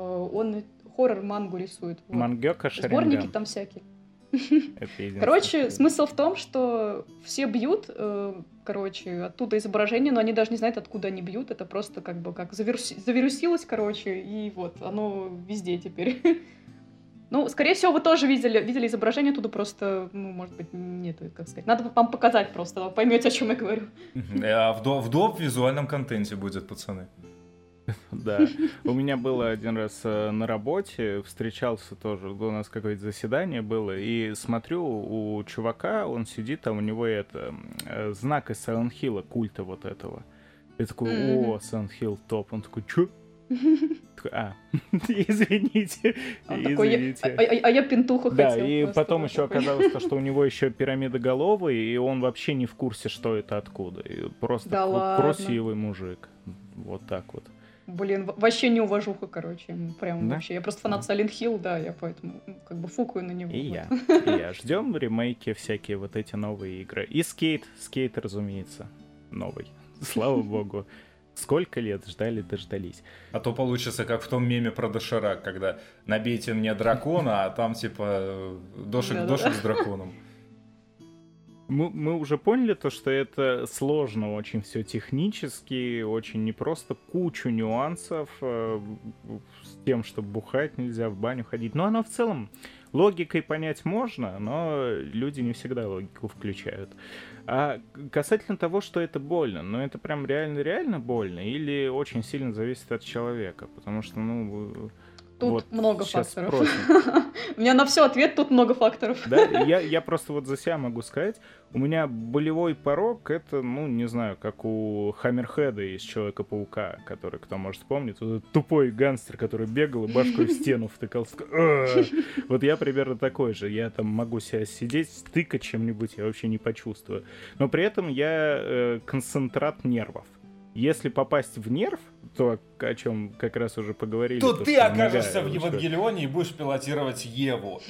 Он хоррор-мангу рисует. вот. Мангёка Сборники там всякие. Короче, смысл в том, что все бьют, э, короче, оттуда изображение, но они даже не знают, откуда они бьют. Это просто как бы как завируси- завирусилось, короче, и вот оно везде теперь. Ну, скорее всего, вы тоже видели, видели изображение оттуда, просто, ну, может быть, нет, как сказать. Надо вам показать просто, поймете, о чем я говорю. А в, до, в доп визуальном контенте будет, пацаны. Да. У меня было один раз э, на работе, встречался тоже, у нас какое-то заседание было, и смотрю, у чувака, он сидит, а у него это, э, знак из Silent Hill, культа вот этого. Я такой, о, Silent Hill топ. Он такой, чё? А, извините, извините. А, а, а я пентуха да, хотел. Да, и потом еще оказалось, то, что у него еще пирамидоголовый, и он вообще не в курсе, что это откуда. И просто да красивый мужик. Вот так вот. Блин, вообще не уважуха, короче, ему прям да? вообще. Я просто фанат Silent Hill, да, я поэтому как бы фукаю на него. И вот. я, и я. Ждем ремейки всякие вот эти новые игры. И скейт, скейт, разумеется, новый. Слава богу. Сколько лет ждали, дождались. А то получится, как в том меме про доширак, когда набейте мне дракона, а там типа дошик, дошик с драконом мы, мы уже поняли то, что это сложно очень все технически, очень непросто, кучу нюансов э, с тем, что бухать нельзя, в баню ходить. Но оно в целом логикой понять можно, но люди не всегда логику включают. А касательно того, что это больно, ну это прям реально-реально больно или очень сильно зависит от человека, потому что, ну, Тут вот много факторов. У меня на все ответ, тут много факторов. Да, я, я просто вот за себя могу сказать, у меня болевой порог, это, ну, не знаю, как у Хаммерхеда из Человека-паука, который, кто может вспомнить, вот тупой гангстер, который бегал и башкой в стену втыкал. Вот я примерно такой же. Я там могу себя сидеть, стыкать чем-нибудь, я вообще не почувствую. Но при этом я э, концентрат нервов. Если попасть в нерв, то, о чем как раз уже поговорили. То, то ты окажешься в Евангелионе и будешь пилотировать Еву.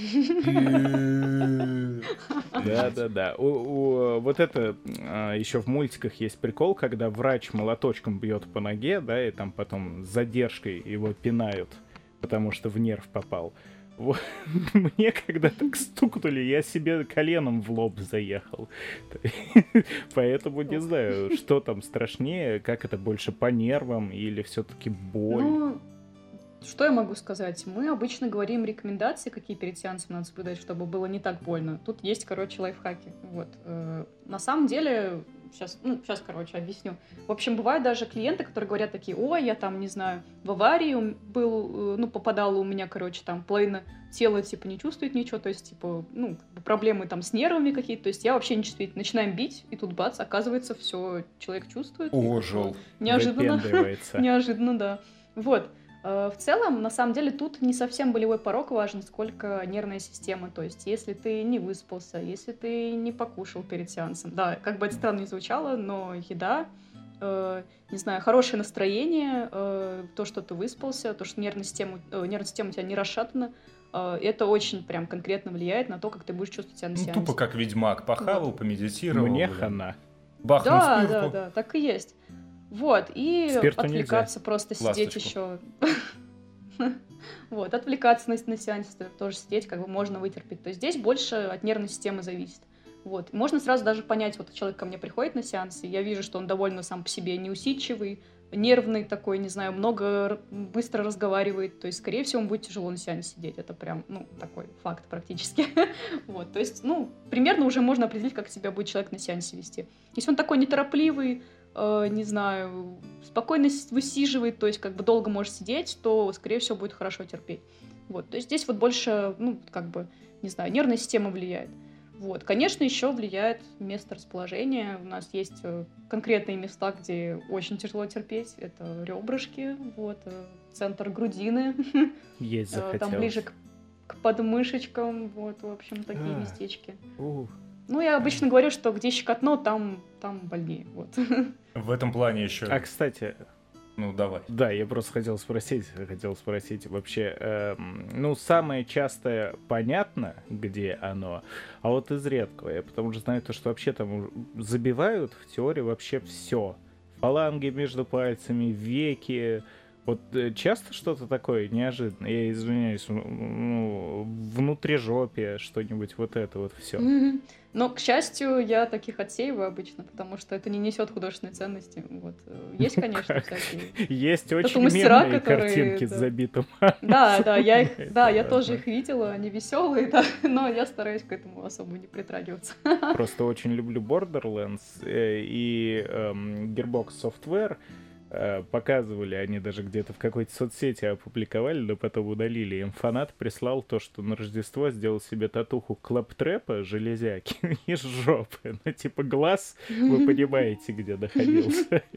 Да-да-да. Вот это а, еще в мультиках есть прикол, когда врач молоточком бьет по ноге, да, и там потом с задержкой его пинают, потому что в нерв попал. Мне когда так стукнули, я себе коленом в лоб заехал. Поэтому не знаю, что там страшнее, как это больше по нервам или все-таки боль. Ну, что я могу сказать? Мы обычно говорим рекомендации, какие перед сеансом надо соблюдать, чтобы было не так больно. Тут есть, короче, лайфхаки. Вот. Э, на самом деле, сейчас, ну, сейчас, короче, объясню. В общем, бывают даже клиенты, которые говорят такие, ой, я там, не знаю, в аварии был, э, ну, попадала у меня, короче, там, половина тела, типа, не чувствует ничего, то есть, типа, ну, проблемы там с нервами какие-то, то есть я вообще не чувствую. Начинаем бить, и тут бац, оказывается, все человек чувствует. Ожил. Неожиданно. Неожиданно, да. Вот. Э, в целом, на самом деле, тут не совсем болевой порог важен, сколько нервная система. То есть, если ты не выспался, если ты не покушал перед сеансом. Да, как бы это странно не звучало, но еда, э, не знаю, хорошее настроение, э, то, что ты выспался, то, что нервная система, э, нервная система у тебя не расшатана, э, это очень прям конкретно влияет на то, как ты будешь чувствовать себя на ну, сеансе. Тупо как ведьмак, похавал, вот. помедитировал. Мне хана. Бахнул да, да, да, так и есть. Вот, и Спирту отвлекаться, нельзя. просто сидеть еще. Вот, отвлекаться на, на сеансе, тоже сидеть, как бы можно вытерпеть. То есть здесь больше от нервной системы зависит. Вот. Можно сразу даже понять, вот человек ко мне приходит на сеанс, и я вижу, что он довольно сам по себе неусидчивый, нервный такой, не знаю, много быстро разговаривает, то есть, скорее всего, он будет тяжело на сеансе сидеть. Это прям, ну, такой факт практически. вот, то есть, ну, примерно уже можно определить, как себя будет человек на сеансе вести. Если он такой неторопливый, э, не знаю, спокойно высиживает, то есть как бы долго может сидеть, то, скорее всего, будет хорошо терпеть. Вот, то есть здесь вот больше, ну, как бы, не знаю, нервная система влияет. Вот, конечно, еще влияет место расположения. У нас есть э, конкретные места, где очень тяжело терпеть. Это ребрышки, вот, э, центр грудины. Есть захотелось. Там ближе к, к подмышечкам, вот, в общем, такие а, местечки. Ух. Ну, я обычно говорю, что где щекотно, там, там больнее. Вот. В этом плане еще. А, кстати, ну, давай. Да, я просто хотел спросить, хотел спросить вообще, э, ну, самое частое понятно, где оно, а вот из редкого, я потому что знаю то, что вообще там забивают в теории вообще все. Фаланги между пальцами, веки, Вот э, часто что-то такое неожиданное, я извиняюсь, ну, внутрижопие, что-нибудь вот это вот все. Но, к счастью, я таких отсеиваю обычно, потому что это не несет художественной ценности. Вот. э, Есть, конечно, всякие. Есть очень мемные картинки с забитым. Да, да, я их, да, я тоже их видела, они веселые, да, но я стараюсь к этому особо не притрагиваться. Просто очень люблю Borderlands э, и эм, Gearbox Software. Э, Показывали, они даже где-то в какой-то соцсети опубликовали, но потом удалили. Им фанат прислал то, что на Рождество сделал себе татуху клаптрепа, железяки из жопы. Ну, типа глаз, вы понимаете, где находился.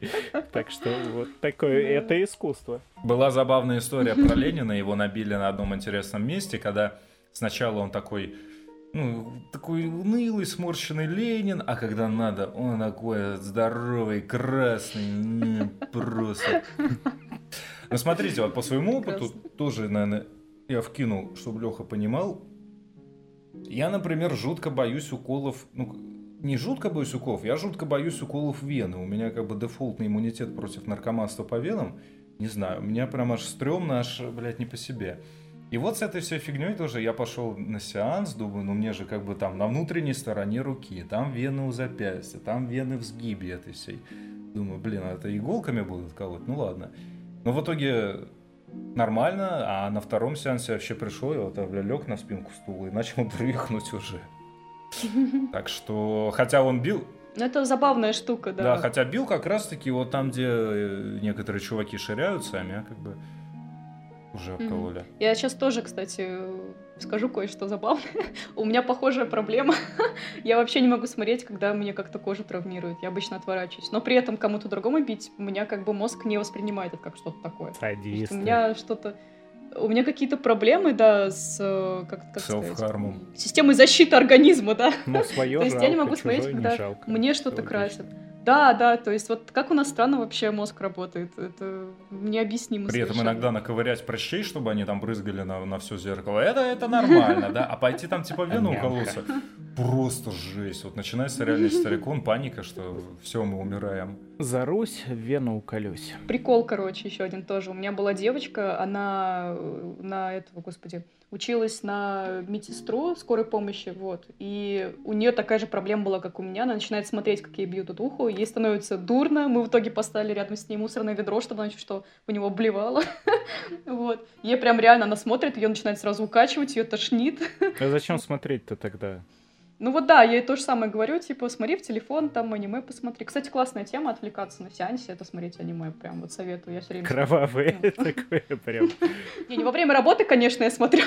Так что вот такое, это искусство. Была забавная история про Ленина, его набили на одном интересном месте, когда сначала он такой, ну, такой унылый, сморщенный Ленин, а когда надо, он такой здоровый, красный, просто. Ну, смотрите, вот по своему опыту тоже, наверное, я вкинул, чтобы Леха понимал. Я, например, жутко боюсь уколов, ну, не жутко боюсь уколов, я жутко боюсь уколов вены. У меня как бы дефолтный иммунитет против наркоманства по венам. Не знаю, у меня прям аж стрёмно, аж, блядь, не по себе. И вот с этой всей фигней тоже я пошел на сеанс, думаю, ну мне же как бы там на внутренней стороне руки, там вены у запястья, там вены в сгибе этой всей. Думаю, блин, а это иголками будут колоть? Ну ладно. Но в итоге нормально, а на втором сеансе я вообще пришел, я вот лег на спинку стула и начал дрыхнуть уже. Так что, хотя он бил, Ну, Это забавная штука, да, да. хотя бил как раз-таки вот там, где э, некоторые чуваки ширяются, а меня как бы уже Мгм. обкололи. Я сейчас тоже, кстати, скажу кое-что забавное. У меня похожая проблема. Я вообще не могу смотреть, когда мне как-то кожу травмирует. Я обычно отворачиваюсь. Но при этом кому-то другому бить, у меня как бы мозг не воспринимает это как что-то такое. Садист. У меня что-то... У меня какие-то проблемы, да, с... э, Как, как? Селф-хармом. Системой защиты организма, да. Ну, свое То есть я не могу смотреть, когда мне что-то красят. Да, да, то есть вот как у нас странно вообще мозг работает, это необъяснимо При этом совершенно. иногда наковырять прыщей, чтобы они там брызгали на, на все зеркало, это, это нормально, да? А пойти там типа вену Мягко. Просто жесть. Вот начинается реально старикон, паника, что все, мы умираем. За Русь в вену уколюсь. Прикол, короче, еще один тоже. У меня была девочка, она э, на этого, господи, училась на медсестру скорой помощи, вот. И у нее такая же проблема была, как у меня. Она начинает смотреть, как ей бьют тут ухо, ей становится дурно. Мы в итоге поставили рядом с ней мусорное ведро, чтобы она что у него обливала. Вот. Ей прям реально, она смотрит, ее начинает сразу укачивать, ее тошнит. А зачем смотреть-то тогда? Ну вот да, я ей то же самое говорю, типа, смотри в телефон, там аниме посмотри. Кстати, классная тема, отвлекаться на сеансе, это смотреть аниме, прям вот советую, я все время... Ну. такое прям. Не, не во время работы, конечно, я смотрю.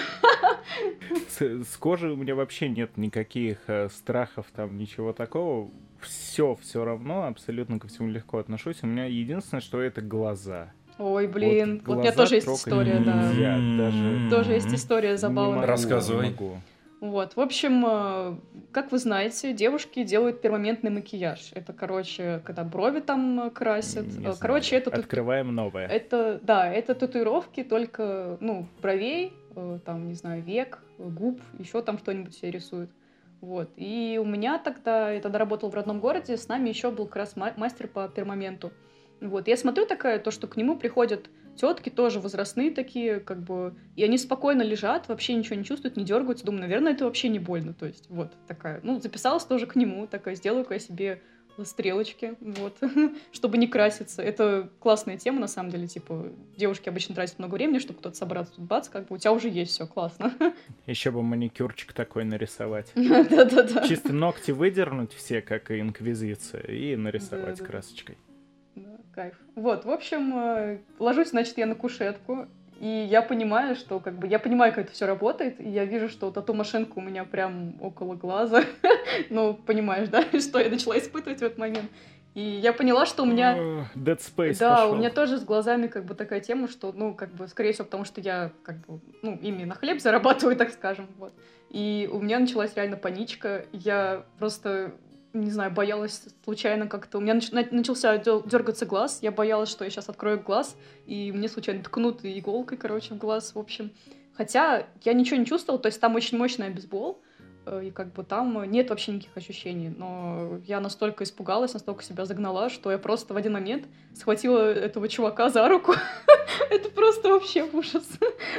С, кожей у меня вообще нет никаких э, страхов, там ничего такого. Все, все равно, абсолютно ко всему легко отношусь. У меня единственное, что это глаза. Ой, блин, вот, у меня тоже есть история, да. даже Тоже есть история не забавная. могу, Рассказывай. Вот, в общем, э, как вы знаете, девушки делают перманентный макияж. Это, короче, когда брови там красят. Не Э, знаю. Короче, это тут- Открываем новое. Это, да, это татуировки только, ну, бровей, э, там, не знаю, век, губ, еще там что-нибудь себе рисуют. Вот. И у меня тогда, я тогда работала в родном городе, с нами еще был как раз ма- мастер по пермоменту. Вот. Я смотрю такая, то, что к нему приходят тетки тоже возрастные такие, как бы, и они спокойно лежат, вообще ничего не чувствуют, не дергаются. Думаю, наверное, это вообще не больно. То есть, вот такая. Ну, записалась тоже к нему, такая, сделаю-ка я себе стрелочки, вот, чтобы не краситься. Это классная тема, на самом деле, типа, девушки обычно тратят много времени, чтобы кто-то собраться, тут бац, как бы у тебя уже есть все, классно. Еще бы маникюрчик такой нарисовать. Да-да-да. Чисто ногти выдернуть все, как и инквизиция, и нарисовать красочкой. Кайф. Вот, в общем, э, ложусь, значит, я на кушетку, и я понимаю, что, как бы, я понимаю, как это все работает, и я вижу, что тату-машинка у меня прям около глаза. Ну, понимаешь, да, что я начала испытывать в этот момент. И я поняла, что у меня... Ох, Dead Space Да, пошел. у меня тоже с глазами как бы такая тема, что, ну, как бы, скорее всего, потому что я, как бы, ну, ими на хлеб зарабатываю, так скажем, вот. И у меня началась реально паничка. Я просто, не знаю, боялась случайно как-то... У меня нач- на- начался дергаться глаз, я боялась, что я сейчас открою глаз, и мне случайно ткнут иголкой, короче, в глаз, в общем. Хотя я ничего не чувствовала, то есть там очень мощный бейсбол, э, и как бы там нет вообще никаких ощущений. Но я настолько испугалась, настолько себя загнала, что я просто в один момент схватила этого чувака за руку. Это просто вообще ужас.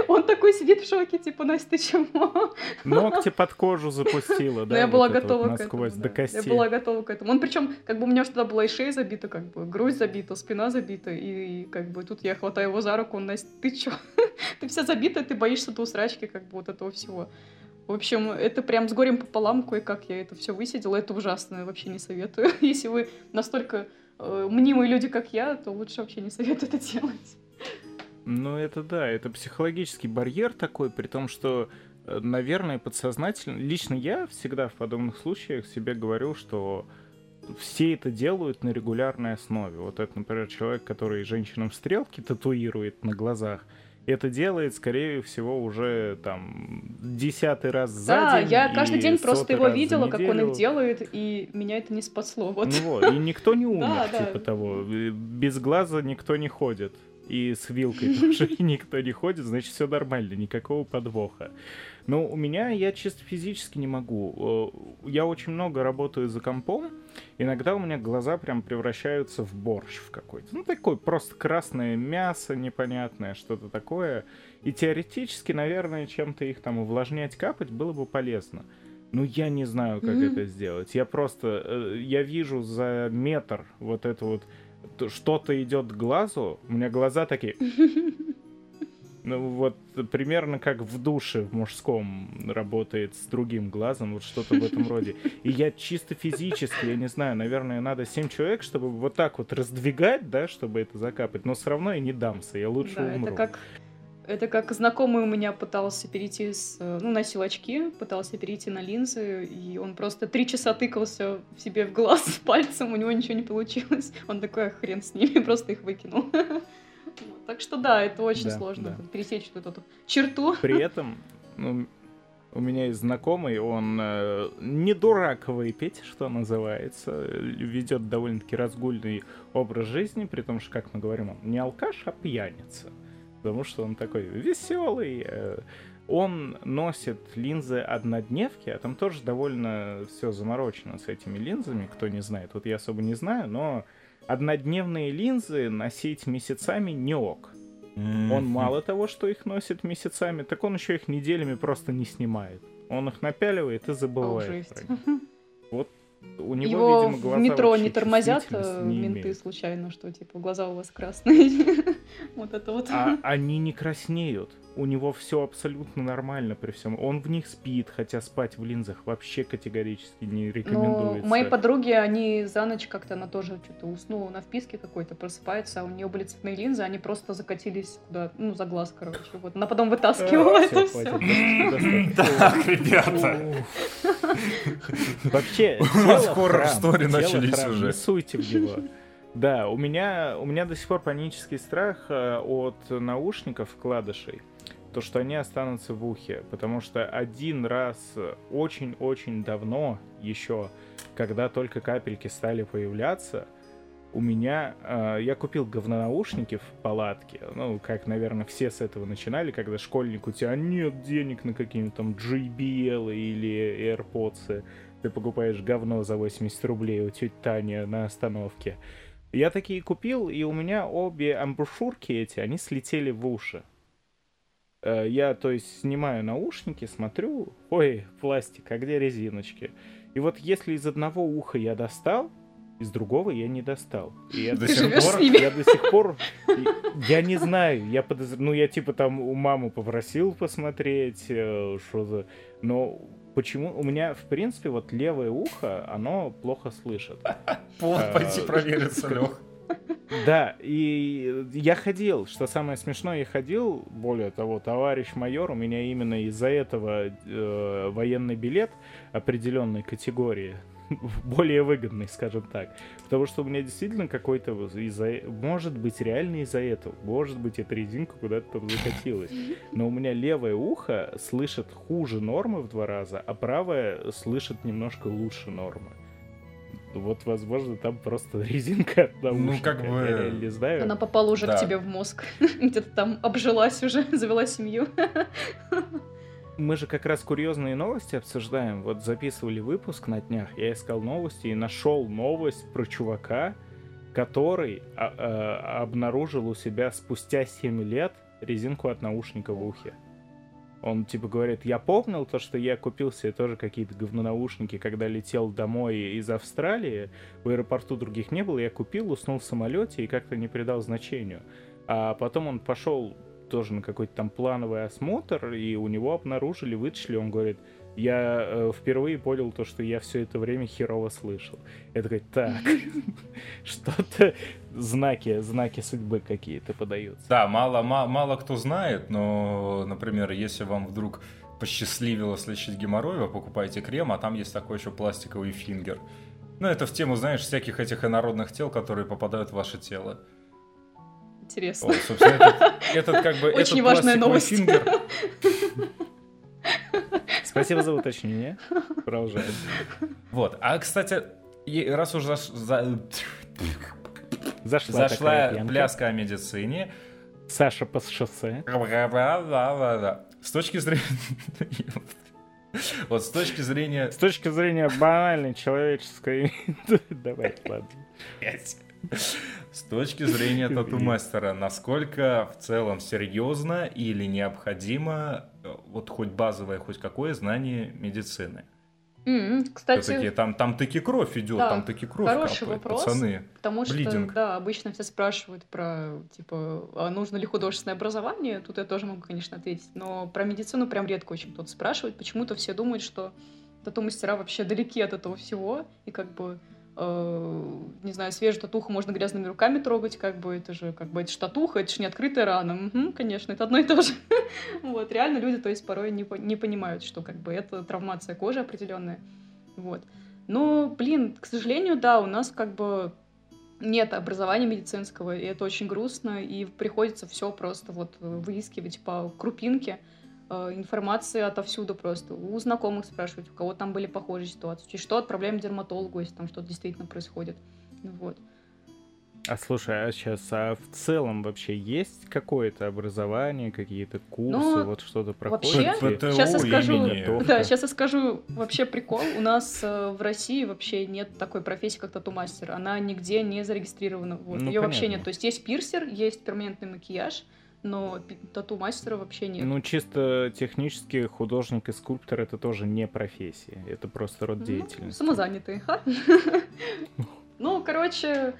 Он такой сидит в шоке, типа, Настя, ты чего? Ногти под кожу запустила, Но да? я была готова к этому. до да. Я костей. была готова к этому. Он причем, как бы у меня уже тогда была и шея забита, как бы грудь забита, спина забита, и, и как бы тут я хватаю его за руку, он, Настя, ты чё? ты вся забита, ты боишься до усрачки, как бы вот этого всего. В общем, это прям с горем пополам, кое-как я это все высидела. Это ужасно, вообще не советую. Если вы настолько э, мнимые люди, как я, то лучше вообще не советую это делать. Ну, это да, это психологический барьер такой, при том, что, э, наверное, подсознательно... Лично я всегда в подобных случаях себе говорю, что все это делают на регулярной основе. Вот это, например, человек, который женщинам стрелки татуирует на глазах, это делает, скорее всего, уже там десятый раз за да, день. я каждый день просто его видела, как он их делает, и меня это не спасло. Вот. Ну вот, и никто не умер, Да, да. типа того. Без глаза никто не ходит. И с вилкой тоже никто не ходит, значит, все нормально, никакого подвоха. Но у меня я чисто физически не могу. Э, Я очень много работаю за компом. Иногда у меня глаза прям превращаются в борщ в какой-то. Ну, такой просто красное мясо непонятное, что-то такое. И теоретически, наверное, чем-то их там увлажнять, капать было бы полезно. Ну, я не знаю, как Мгм. это сделать. Я просто... э, Я вижу за метр вот это вот... Что-то идет к глазу. У меня глаза такие... Ну, вот примерно как в душе в мужском работает с другим глазом, вот что-то в этом роде. И я чисто физически, я не знаю, наверное, надо 7 человек, чтобы вот так вот раздвигать, да, чтобы это закапать, но все равно я не дамся, я лучше Да, умру. это как это как знакомый у меня пытался перейти с... Ну, носил очки, пытался перейти на линзы, и он просто три часа тыкался в себе в глаз пальцем, у него ничего не получилось. Он такой, «А, хрен с ними, просто их выкинул. Так что да, это очень Да, сложно да. пересечь вот эту черту. При этом ну, у меня есть знакомый, он э, не дурак выпить, что называется, ведет довольно-таки разгульный образ жизни, при том, что, как мы говорим, он не алкаш, а пьяница. Потому что он такой веселый. э, он носит линзы однодневки, а там тоже довольно все заморочено с этими линзами, кто не знает. Вот я особо не знаю, но однодневные линзы носить месяцами не ок. Он мало того, что их носит месяцами, так он еще их неделями просто не снимает. Он их напяливает и забывает. жесть. про них. У него, Его видимо, в глаза метро вообще не тормозят чувствительности э, не менты имеют. случайно, что типа глаза у вас красные. Вот это вот. А они не краснеют. У него все абсолютно нормально при всем. Он в них спит, хотя спать в линзах вообще категорически не Ну, рекомендуется. мои подруги, они за ночь как-то, она тоже что-то уснула на вписке какой-то, просыпается, а у нее были цветные линзы, они просто закатились куда, ну, за глаз, короче. Вот. Она потом вытаскивала А, это все. Так, ребята. Вообще, храм, дело начались уже. Не суйте в него. Да, у меня, у меня до сих пор панический страх э, от наушников вкладышей. То, что они останутся в ухе. Потому что один раз очень-очень давно еще, когда только капельки стали появляться, у меня... э, я купил говнонаушники в палатке. Ну, как, наверное, все с этого начинали, когда школьник, у тебя нет денег на какие-нибудь там JBL или AirPods. Ты покупаешь говно за 80 рублей у тети Тани на остановке. Я такие купил, и у меня обе амбушюрки эти, они слетели в уши. Э, Я, то есть, снимаю наушники, смотрю, ой, пластик, а где резиночки? И вот если из одного уха я достал, из другого я не достал. И я До сих пор? я до сих пор... Я не знаю, я подозр... Ну, я типа там у мамы попросил посмотреть, э, что за... Но почему... У меня, в принципе, вот левое ухо, оно плохо слышит. Повод пойти провериться, Лех. Да, и я ходил, что самое смешное, я ходил, более того, товарищ майор, у меня именно из-за этого э, военный билет определенной категории, более выгодный, скажем так. Потому что у меня действительно какой-то из-за... Может быть, реально из-за этого. Может быть, эта резинка куда-то там закатилась. Но у меня левое ухо слышит хуже нормы в два раза, а правое слышит немножко лучше нормы. Вот, возможно, там просто резинка от наушника. как бы- Я не знаю. Она попала уже Да. к тебе в мозг. Где-то там обжилась уже, завела семью. Мы же как раз курьезные новости обсуждаем. Вот записывали выпуск на днях, я искал новости и нашел новость про чувака, который а, а, обнаружил у себя спустя 7 лет резинку от наушника в ухе. Он типа говорит, я помнил то, что я купил себе тоже какие-то говнонаушники, когда летел домой из Австралии, в аэропорту других не было, я купил, уснул в самолете и как-то не придал значению. А потом он пошел тоже на какой-то там плановый осмотр, и у него обнаружили, вытащили, он говорит, я э, впервые понял то, что я все это время херово слышал. Я такой, так, что-то знаки, знаки судьбы какие-то подаются. Да, мало, мало, мало кто знает, но, например, если вам вдруг посчастливилось лечить геморрой, вы покупаете крем, а там есть такой еще пластиковый фингер. Ну, это в тему, знаешь, всяких этих инородных тел, которые попадают в ваше тело. Интересно. Вот, собственно, этот, этот как бы Очень этот важная новость. фингер, Спасибо за уточнение. Продолжаем. Вот. А, кстати, раз уж заш- за- Зашла, зашла пляска о медицине, Саша по шоссе. с точки зрения... Вот с точки зрения... С точки зрения банальной человеческой... Давай, ладно. С точки зрения тату-мастера, насколько в целом серьезно или необходимо вот хоть базовое, хоть какое знание медицины? М, Кстати, Все-таки там, там таки кровь идет, Да, там таки кровь хороший капает, вопрос. пацаны. Потому что, Блидинг. да, обычно все спрашивают про, типа, а нужно ли художественное образование. Тут я тоже могу, конечно, ответить. Но про медицину прям редко очень кто-то спрашивает. Почему-то все думают, что тату-мастера вообще далеки от этого всего. И как бы, э, не знаю, свежую татуху можно грязными руками трогать. Как бы это же, как бы, это ж татуха, это ж не открытая рана. Мгм, конечно, это одно и то же. Вот, реально люди, то есть, порой не, не понимают, что, как бы, это травмация кожи определенная. Вот. Но, блин, к сожалению, да, у нас как бы нет образования медицинского, и это очень грустно, и приходится все просто вот э, выискивать по крупинке э, информации отовсюду просто. У знакомых спрашивать, у кого там были похожие ситуации, что отправляем к дерматологу, если там что-то действительно происходит. Ну Вот. А слушай, а сейчас, а в целом вообще есть какое-то образование, какие-то курсы, Ну, вот что-то вообще, проходит? ПТУ Сейчас я скажу, да, сейчас я скажу вообще прикол. У нас э, в России вообще нет такой профессии, как тату-мастер. Она нигде не зарегистрирована. Вот. Ну, Ее вообще нет. То есть есть пирсер, есть перманентный макияж, но тату-мастера вообще нет. Ну, чисто технически художник и скульптор это тоже не профессия, это просто род Ну, деятельности. самозанятые, ха? Ну, короче,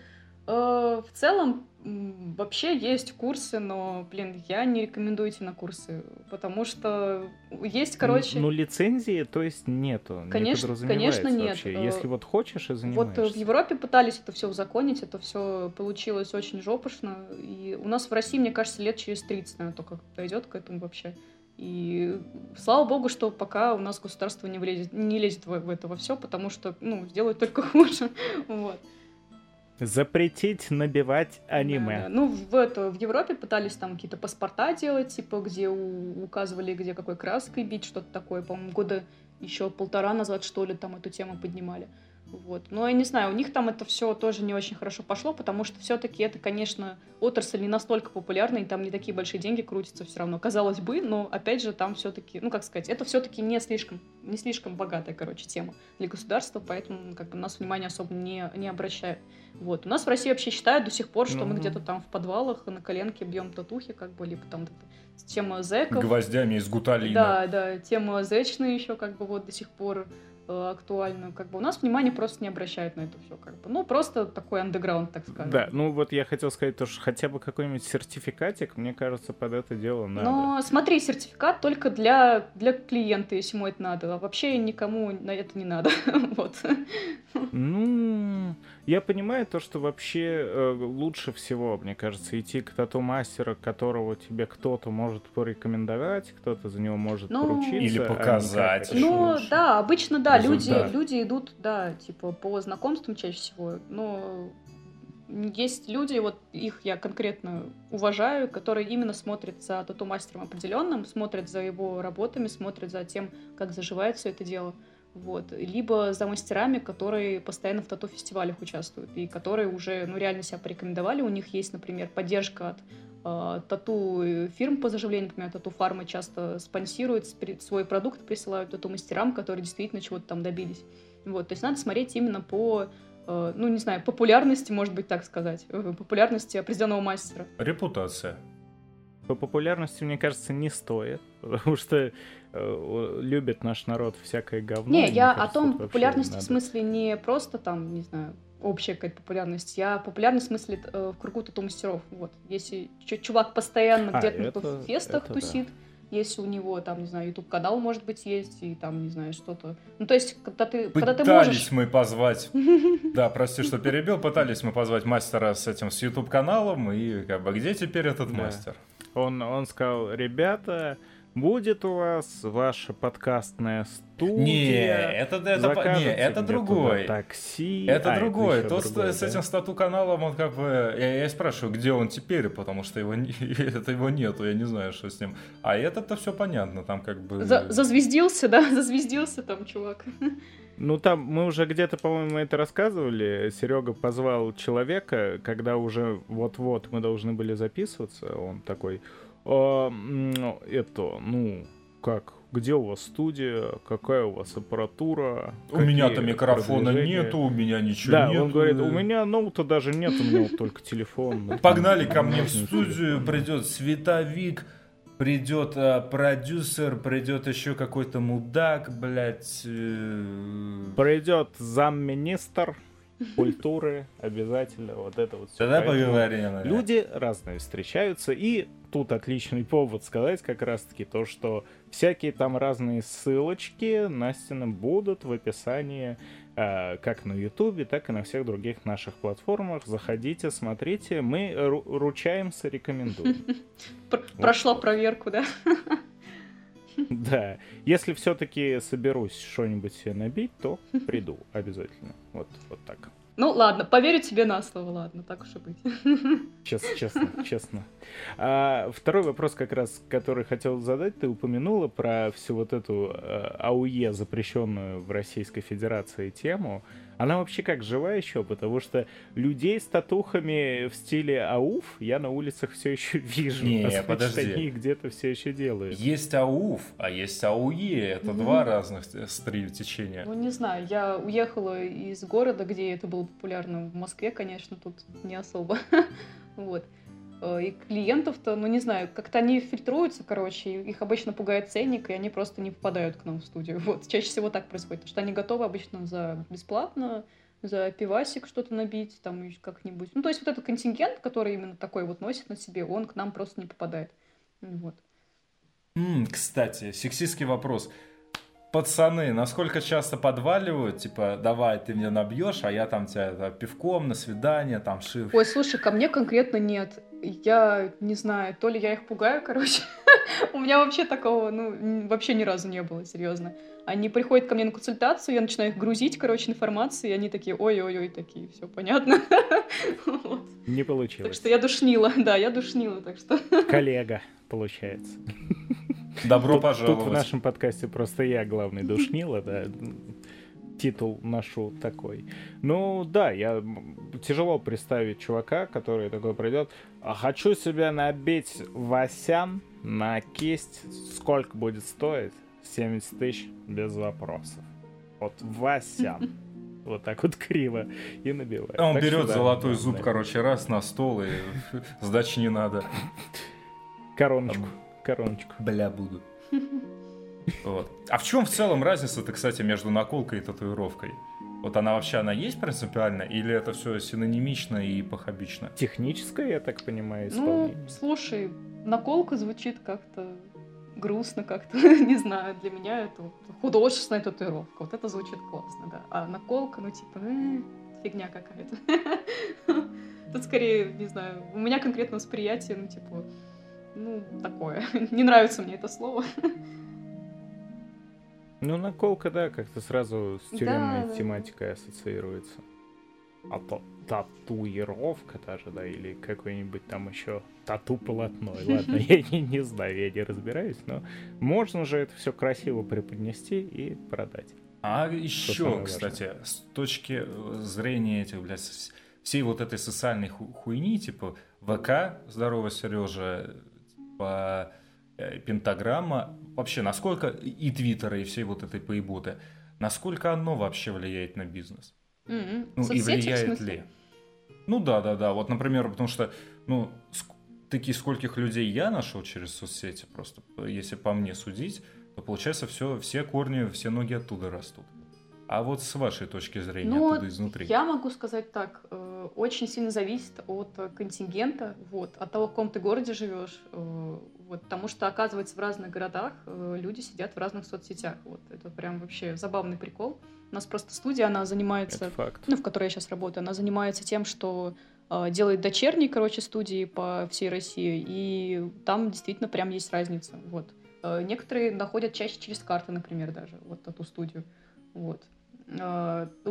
э, в целом вообще есть курсы, но, блин, я не рекомендую идти на курсы, потому что есть, короче... Ну, лицензии, то есть, нету. не Конечно- подразумевается конечно, нет. вообще. Э, Если вот хочешь и Вот занимаешься. э, в Европе пытались это все узаконить, это все получилось очень жопошно. И у нас в России, мне кажется, лет через 30, наверное, только дойдет к этому вообще. И слава богу, что пока у нас государство не, влезет, не лезет в, в это во все, потому что, ну, сделает только хуже. Вот. Запретить набивать аниме. Да, Ну, в, это, в Европе пытались там какие-то паспорта делать, типа, где у- указывали, где какой краской бить, что-то такое. По-моему, года еще полтора назад, что ли, там эту тему поднимали. Вот. Но я не знаю, у них там это все тоже не очень хорошо пошло, потому что все-таки это, конечно, отрасль не настолько популярная, и там не такие большие деньги крутятся все равно. Казалось бы, но опять же там все-таки, ну как сказать, это все-таки не слишком, не слишком богатая, короче, тема для государства, поэтому ну, как бы нас внимание особо не, не обращает. Вот. У нас в России вообще считают до сих пор, что мы Ну. где-то там в подвалах на коленке бьем татухи, как бы, либо там тема зэков. Гвоздями из гуталина. Да, да, тема зэчная еще как бы вот до сих пор э, актуальна. Как бы у нас внимание просто не обращают на это все, как бы. Ну, просто такой андеграунд, так скажем. Да, ну вот я хотел сказать, то, что хотя бы какой-нибудь сертификатик, мне кажется, под это дело надо. Но смотри, сертификат только для, для клиента, если ему это надо. А вообще никому на это не надо. Вот. Ну, я понимаю то, что вообще э, лучше всего, мне кажется, идти к тату-мастеру, которого тебе кто-то может порекомендовать, кто-то за него может Ну, поручиться. Или а показать. это Ну, лучше. да, обычно, да, люди, люди идут, да, типа, по знакомствам чаще всего, но есть люди, вот их я конкретно уважаю, которые именно смотрят за тату-мастером определенным, смотрят за его работами, смотрят за тем, как заживает все это дело. Вот. Либо за мастерами, которые постоянно в тату-фестивалях участвуют, и которые уже, ну, реально себя порекомендовали. У них есть, например, поддержка от э, тату фирм по заживлению, например, тату фармы часто спонсируют свой продукт, присылают тату мастерам, которые действительно чего-то там добились. Вот, то есть надо смотреть именно по э, ну, не знаю, популярности, может быть, так сказать, э, популярности определенного мастера. Репутация. По популярности, мне кажется, не стоит, потому что э, любит наш народ всякое говно. Не, я кажется, о том популярности в смысле не просто там, не знаю, общая какая-то популярность. Я популярность в смысле э, в кругу тату-мастеров. Вот. Если чувак постоянно а, где-то это, в фестах это тусит, да. если у него там, не знаю, YouTube канал может быть есть, и там, не знаю, что-то. Ну, то есть, когда ты, когда ты можешь... Пытались мы позвать, да, прости, что перебил, пытались мы позвать мастера с этим, с YouTube каналом, и как бы, где теперь этот мастер? Он, он сказал, ребята, Будет у вас ваша подкастная студия? Не, это, это, не, это другой. Такси. Это а, другой. Это Тот другой, с да? этим стату-каналом, он как бы... Я, я спрашиваю, где он теперь, потому что его, это его нету, я не знаю, что с ним. А этот-то все понятно, там как бы... За, зазвездился, да? Зазвездился там чувак. Ну, там мы уже где-то, по-моему, это рассказывали. Серега позвал человека, когда уже вот-вот мы должны были записываться. Он такой, а, это, ну, как, где у вас студия, какая у вас аппаратура. У меня-то микрофона нету, у меня ничего да, нету. он говорит, у меня ноута даже нет, у меня вот только телефон. Погнали ко мне в студию, придет световик, придет а, продюсер, придет еще какой-то мудак, блядь. Э... Придет замминистр культуры обязательно вот это вот все. Тогда поговорим. Люди разные встречаются, и тут отличный повод сказать как раз-таки то, что всякие там разные ссылочки Настина будут в описании э, как на Ютубе, так и на всех других наших платформах. Заходите, смотрите, мы ручаемся, рекомендуем. Прошла проверку, да? Да. Если все-таки соберусь что-нибудь себе набить, то приду обязательно. Вот, вот так. Ну ладно, поверю тебе на слово, ладно, так уж и быть. Честно, честно, честно. А, второй вопрос, как раз, который хотел задать, ты упомянула про всю вот эту а, АУЕ, запрещенную в Российской Федерации тему. Она вообще как жива еще, потому что людей с татухами в стиле ауф я на улицах все еще вижу. Не, а подожди. они где-то все еще делают. Есть ауф, а есть ауе. Это mm-hmm. два разных стриля течения. Ну, не знаю, я уехала из города, где это было популярно. В Москве, конечно, тут не особо. вот. Э, и клиентов-то, ну не знаю, как-то они фильтруются, короче, их обычно пугает ценник, и они просто не попадают к нам в студию. Вот, чаще всего так происходит, потому что они готовы обычно за бесплатно, за пивасик что-то набить, там как-нибудь. Ну, то есть вот этот контингент, который именно такой вот носит на себе, он к нам просто не попадает. Вот. Mm, кстати, сексистский вопрос пацаны, насколько часто подваливают, типа, давай, ты мне набьешь, а я там тебя это, пивком на свидание, там, шив. Ой, слушай, ко мне конкретно нет. Я не знаю, то ли я их пугаю, короче. У меня вообще такого, ну, вообще ни разу не было, серьезно. Они приходят ко мне на консультацию, я начинаю их грузить, короче, информацией, и они такие, ой-ой-ой, такие, все понятно. Не получилось. Так что я душнила, да, я душнила, так что... Коллега, получается. Добро тут, пожаловать. Тут в нашем подкасте просто я главный душнила, да. Титул ношу такой. Ну да, я тяжело представить чувака, который такой пройдет. А хочу себя набить Васян на кисть. Сколько будет стоить? 70 тысяч без вопросов. Вот Васян. Вот так вот криво и набивает. Он так берет что, золотой да, зуб, да. короче, раз на стол и сдачи не надо. Короночку короночку. Бля, буду. Вот. А в чем в целом разница-то, кстати, между наколкой и татуировкой? Вот она вообще, она есть принципиально, или это все синонимично и похабично? Техническое, я так понимаю, ну, исполнение. Ну, слушай, наколка звучит как-то грустно как-то, не знаю, для меня это художественная татуировка, вот это звучит классно, да. А наколка, ну, типа, э, фигня какая-то. Тут скорее, не знаю, у меня конкретно восприятие, ну, типа, ну, такое. Не нравится мне это слово. Ну, наколка, да, как-то сразу с тюремной да, тематикой да. ассоциируется. А то татуировка даже, да, или какой-нибудь там еще тату-полотно. Ладно, я не, не знаю, я не разбираюсь, но можно же это все красиво преподнести и продать. А еще, кстати, с точки зрения этих, блядь, всей вот этой социальной хуйни, типа, ВК, здорово, Сережа, по э, пентаграмма, вообще, насколько и Твиттера, и всей вот этой поеботы, насколько оно вообще влияет на бизнес? Мгм. Ну и Соцсети, в влияет ли? Ну да, да, да. Вот, например, потому что, ну, таки скольких людей я нашел через соцсети, просто если по мне судить, то получается все, все корни, все ноги оттуда растут. А вот с вашей точки зрения, Ну, оттуда изнутри. Я могу сказать так, э, очень сильно зависит от э, контингента, вот, от того, в каком ты городе живешь, э, вот, потому что, оказывается, в разных городах э, люди сидят в разных соцсетях, вот, это прям вообще забавный прикол. У нас просто студия, она занимается, ну, в которой я сейчас работаю, она занимается тем, что э, делает дочерние, короче, студии по всей России, и там действительно прям есть разница, вот. Э, Некоторые находят чаще через карты, например, даже, вот эту студию, вот. У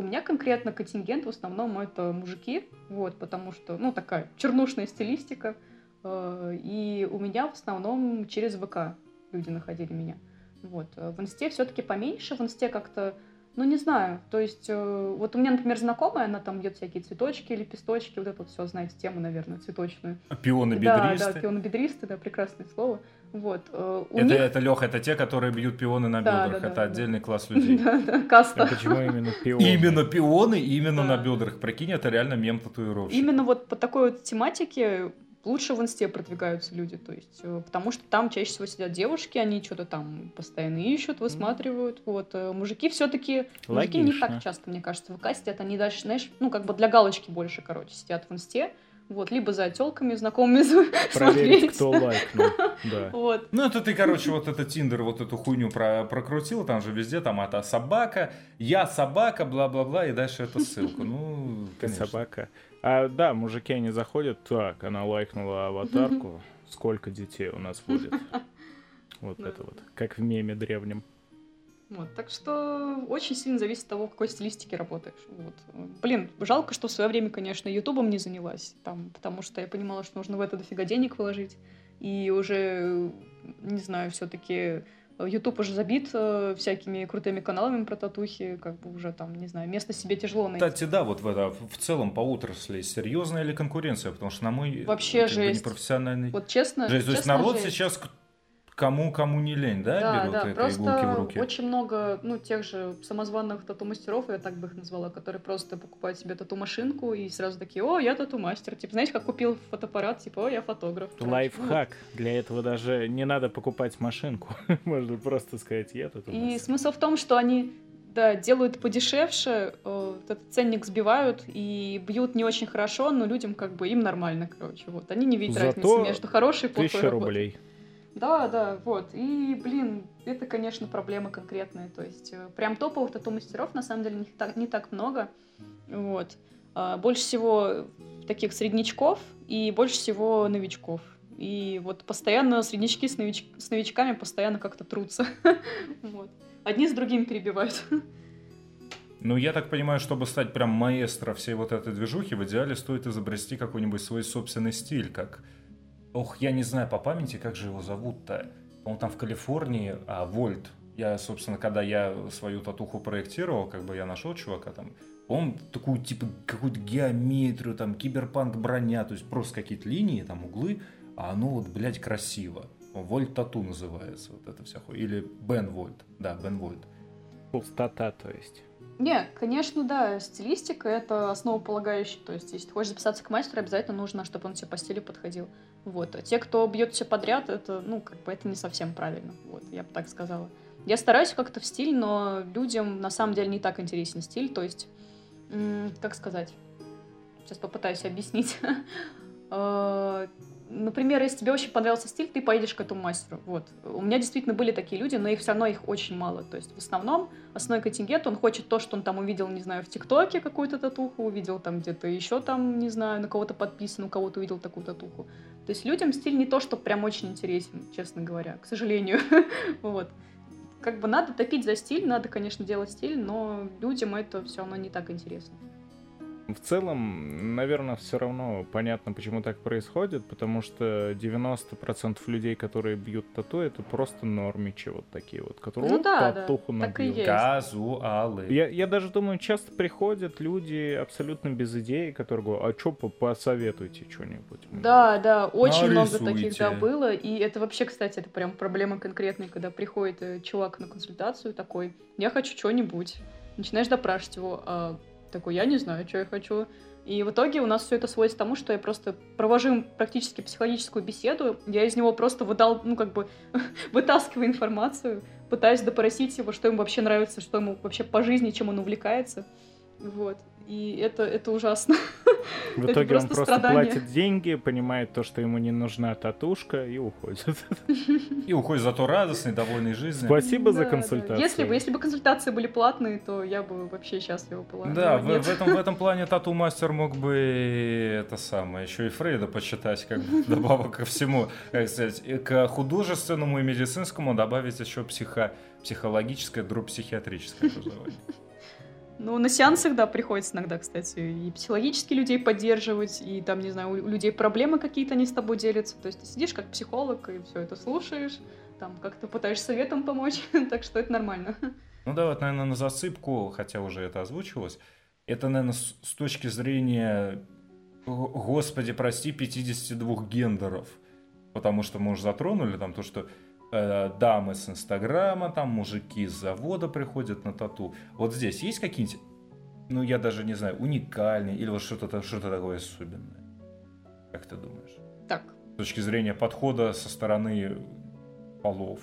меня конкретно контингент в основном это мужики, вот, потому что, ну, такая чернушная стилистика, и у меня в основном через ВК люди находили меня, вот. Э, В инсте все-таки поменьше, в инсте как-то, ну, не знаю, то есть, э, вот у меня, например, знакомая, она там бьет всякие цветочки, лепесточки, вот это вот все, знаете, тему, наверное, цветочную. Пионы Да, бедристы. да, пионобедристы, да, прекрасное слово. Вот. э, У это, них... это, Лех, это те, которые бьют пионы на Да, бедрах. да, это да, отдельный класс людей. Да, да, А каста. почему именно пион? Именно пионы, именно Да. на бедрах. Прикинь, это реально мем татуировщик. Именно вот по такой вот тематике лучше в инсте продвигаются люди, то есть, э, потому что там чаще всего сидят девушки, они что-то там постоянно ищут, высматривают, вот. э, Мужики все-таки, мужики не так часто, мне кажется, в ВК сидят, они дальше, знаешь, ну, как бы для галочки больше, короче, сидят в инсте, вот, либо за телками знакомыми Проверить, кто лайкнул. Да. Вот. Ну, это ты, короче, вот это Тиндер, вот эту хуйню про прокрутил, там же везде, там, это собака, я собака, бла-бла-бла, и дальше эту ссылку. Ну, Ты конечно. собака. А, да, мужики, они заходят, так, она лайкнула аватарку, сколько детей у нас будет. Вот это вот, как в меме древнем. Вот, так что очень сильно зависит от того, в какой стилистике работаешь. Вот. Блин, жалко, что в свое время, конечно, Ютубом не занялась, там, потому что я понимала, что нужно в это дофига денег вложить. И уже, не знаю, все-таки Ютуб уже забит э, всякими крутыми каналами про татухи, как бы уже там, не знаю, место себе тяжело найти. Кстати, да, вот в, это, в целом по отрасли серьезная ли конкуренция? Потому что на мой Вообще как бы, жесть. непрофессиональный... Вот честно, жесть. То есть честно, народ жесть. сейчас кому кому не лень, да, Да, берут да, это просто иголки в руки? очень много, ну, тех же самозванных тату-мастеров, я так бы их назвала, которые просто покупают себе тату-машинку и сразу такие, о, я тату-мастер. Типа, знаете, как купил фотоаппарат, типа, о, я фотограф. Короче, ну, Лайфхак. Для этого даже не надо покупать машинку. Можно просто сказать, я у И нас». смысл в том, что они да, делают подешевше, э, этот ценник сбивают и бьют не очень хорошо, но людям как бы им нормально, короче. Вот. Они не видят Зато разницы между хорошей и плохой Тысяча работой. рублей. Да, да, вот. И, блин, это, конечно, проблема конкретная. То есть, э, прям топовых тату-мастеров, на самом деле, не так, не так много. Вот. А, Больше всего таких среднячков и больше всего новичков. И вот постоянно среднячки с, нович- с новичками постоянно как-то трутся. Вот. Одни с другими перебивают. Ну, я так понимаю, чтобы стать прям маэстро всей вот этой движухи, в идеале стоит изобрести какой-нибудь свой собственный стиль, как... Ох, я не знаю по памяти, как же его зовут-то. Он там в Калифорнии, а, Вольт. Я, собственно, когда я свою татуху проектировал, как бы я нашел чувака там, он такую, типа, какую-то геометрию, там, киберпанк броня, то есть просто какие-то линии, там, углы, а оно вот, блядь, красиво. Вольт Тату называется вот это вся хуйня. Или Бен Вольт. Да, Бен Вольт. Пустота, то есть. Не, конечно, да, стилистика — это основополагающий. То есть, если ты хочешь записаться к мастеру, обязательно нужно, чтобы он тебе по стилю подходил. Вот. А те, кто бьет все подряд, это, ну, как бы, это не совсем правильно. Вот, я бы так сказала. Я стараюсь как-то в стиль, но людям на самом деле не так интересен стиль. То есть, как сказать? Сейчас попытаюсь объяснить. Например, если тебе очень понравился стиль, ты поедешь к этому мастеру. Вот. У меня действительно были такие люди, но их все равно их очень мало. То есть в основном основной контингент, он хочет то, что он там увидел, не знаю, в ТикТоке какую-то татуху, увидел там где-то еще там, не знаю, на кого-то подписан, у кого-то увидел такую татуху. То есть людям стиль не то, что прям очень интересен, честно говоря, к сожалению. Вот. Как бы надо топить за стиль, надо, конечно, делать стиль, но людям это все равно не так интересно. В целом, наверное, все равно понятно, почему так происходит, потому что 90% людей, которые бьют тату, это просто нормичи вот такие вот, которые Ну «О, да, да, татуху так и набил». есть. Казуалы. Я, я даже думаю, часто приходят люди абсолютно без идеи, которые говорят, а чё, по- посоветуйте что-нибудь. Да, да, очень много Нарисуйте. таких, да, было. И это вообще, кстати, это прям проблема конкретная, когда приходит э, чувак на консультацию такой, я хочу что-нибудь. Начинаешь допрашивать его, а такой, я не знаю, что я хочу. И в итоге у нас все это сводится к тому, что я просто провожу им практически психологическую беседу, я из него просто выдал, ну, как бы, вытаскиваю информацию, пытаюсь допросить его, что ему вообще нравится, что ему вообще по жизни, чем он увлекается. Вот. И это, это ужасно. В это итоге он просто просто страдание. платит деньги, понимает то, что ему не нужна татушка и уходит. И уходит зато радостный, довольный жизнью. Спасибо за Да, да. консультацию. Если бы, если бы консультации были платные, то я бы вообще счастлива была. Да, в, в этом, в этом плане тату-мастер мог бы это самое, еще и Фрейда почитать, как бы, добавок ко всему, как сказать, и к художественному и медицинскому добавить еще психо, психологическое, дробь психиатрическое образование. Ну, на сеансах, да, приходится иногда, кстати, и психологически людей поддерживать, и там, не знаю, у людей проблемы какие-то, они с тобой делятся. То есть ты сидишь как психолог и все это слушаешь, там как-то пытаешься советом помочь, так что это нормально. Ну да, вот, наверное, на засыпку, хотя уже это озвучивалось, это, наверное, с, точки зрения, господи, прости, 52 гендеров. Потому что мы уже затронули там то, что э, дамы с Инстаграма, там мужики с завода приходят на тату. Вот здесь есть какие-нибудь, ну я даже не знаю, уникальные или вот что-то что такое особенное? Как ты думаешь? Так. С точки зрения подхода со стороны полов.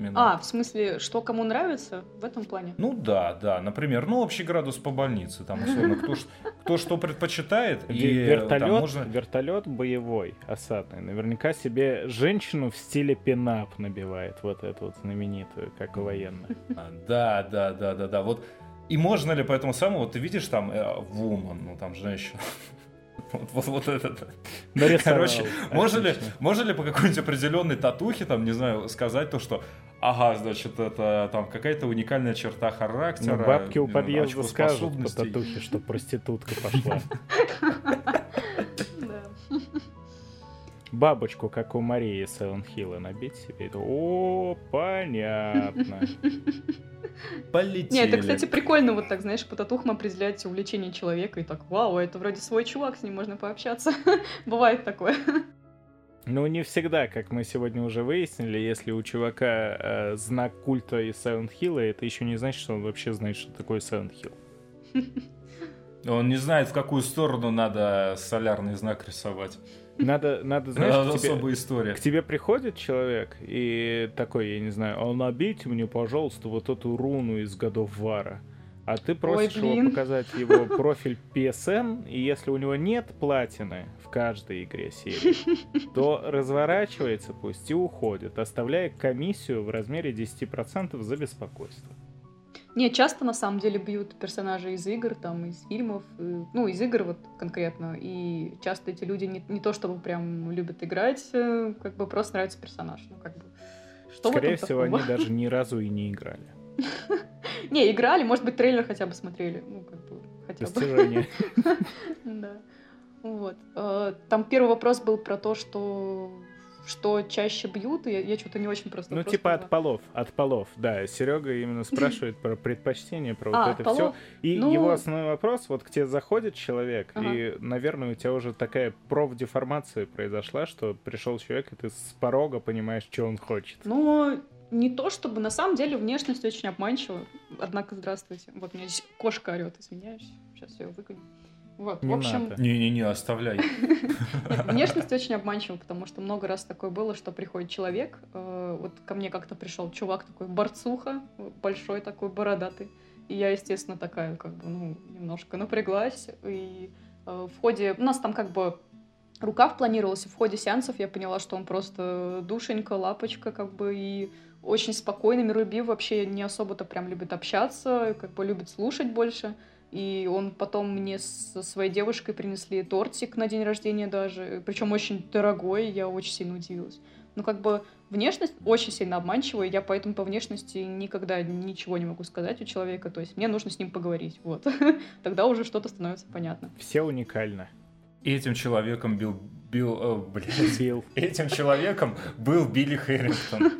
Именно. А, в смысле, что кому нравится в этом плане? Ну да, да. Например, ну общий градус по больнице. Там условно кто, кто что предпочитает. И Вертолет, там можно... вертолет боевой, осадный. Наверняка себе женщину в стиле пинап набивает. Вот эту вот знаменитую, как и военная. А, Да, да, да, да, да. Вот и можно ли по этому самому, вот ты видишь там э, woman, ну там женщина. Вот, вот, вот это. Нарисовал. Короче, можно ли, можно ли по какой-нибудь определенной татухе, там, не знаю, сказать то, что ага, значит, это там какая-то уникальная черта характера. Ну, бабки у знаю, подъезда скажут по татухе, что проститутка пошла. Бабочку, как у Марии Сайлент-Хилла, набить себе. О, понятно. Полетели. Не, это, кстати, прикольно вот так, знаешь, по татухам определять увлечение человека и так, вау, это вроде свой чувак, с ним можно пообщаться. Бывает такое. Ну, не всегда, как мы сегодня уже выяснили, если у чувака э, знак культа из Silent Hill, это еще не значит, что он вообще знает, что такое Silent Hill. Он не знает, в какую сторону надо солярный знак рисовать. Надо, надо знаешь, к тебе, особая история. к тебе приходит человек и такой, я не знаю, а набейте мне, пожалуйста, вот эту руну из годов Вара. А ты просишь его блин. показать его профиль PSN, и если у него нет платины в каждой игре серии, то разворачивается пусть и уходит, оставляя комиссию в размере 10% за беспокойство. Не, часто на самом деле бьют персонажей из игр, там, из фильмов, э, ну, из игр вот конкретно, и часто эти люди не, не то чтобы прям любят играть, э, как бы просто нравится персонаж, ну, как бы, что Скорее всего, такого? они даже ни разу и не играли. Не, играли, может быть, трейлер хотя бы смотрели, ну, как бы, хотя бы. Достижение. Да. Вот. Э, Там первый вопрос был про то, что что чаще бьют, и я, я что-то не очень просто. Ну, типа от полов, от полов, да. Серега именно спрашивает про предпочтение, про А, вот от это все. И Ну- его основной вопрос, вот к тебе заходит человек, Ага. и, наверное, у тебя уже такая профдеформация произошла, что пришел человек, и ты с порога понимаешь, что он хочет. Ну, не то чтобы, на самом деле, внешность очень обманчива. Однако, здравствуйте. Вот у меня здесь кошка орет, извиняюсь. Сейчас я ее выгоню. Вот, Не в общем. Не-не-не, оставляй. Нет, внешность очень обманчива, потому что много раз такое было, что приходит человек, э, вот ко мне как-то пришел чувак такой, борцуха, большой такой, бородатый, и я, естественно, такая, как бы, ну, немножко напряглась, и э, в ходе, у нас там как бы рукав планировался, в ходе сеансов я поняла, что он просто душенька, лапочка, как бы, и очень спокойный, миролюбив, вообще не особо-то прям любит общаться, как бы любит слушать больше, И он потом мне со своей девушкой принесли тортик на день рождения даже, причем очень дорогой, я очень сильно удивилась. Ну, как бы внешность очень сильно обманчивая, я поэтому по внешности никогда ничего не могу сказать у человека, то есть мне нужно с ним поговорить, вот. Тогда уже что-то становится понятно. Все уникально. И этим человеком был... Бил, э, блядь. Бил. Этим человеком был Билли Хэрингтон.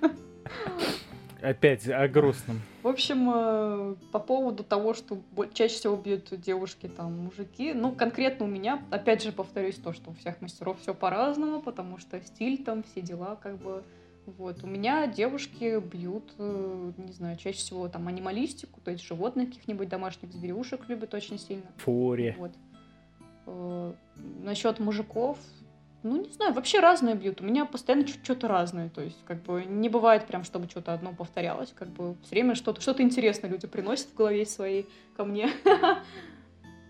Опять о грустном. В общем, э, по поводу того, что чаще всего бьют девушки, там, мужики, ну, конкретно у меня, опять же, повторюсь, то, что у всех мастеров все по-разному, потому что стиль там, все дела, как бы, вот. У меня девушки бьют, э, не знаю, чаще всего там анималистику, то есть животных каких-нибудь домашних зверюшек любят очень сильно. Фури. Вот. Э, Насчет мужиков, ну, не знаю, вообще разные бьют. У меня постоянно что-то разное. То есть, как бы, не бывает прям, чтобы что-то одно повторялось. Как бы, все время что-то что интересное люди приносят в голове своей ко мне.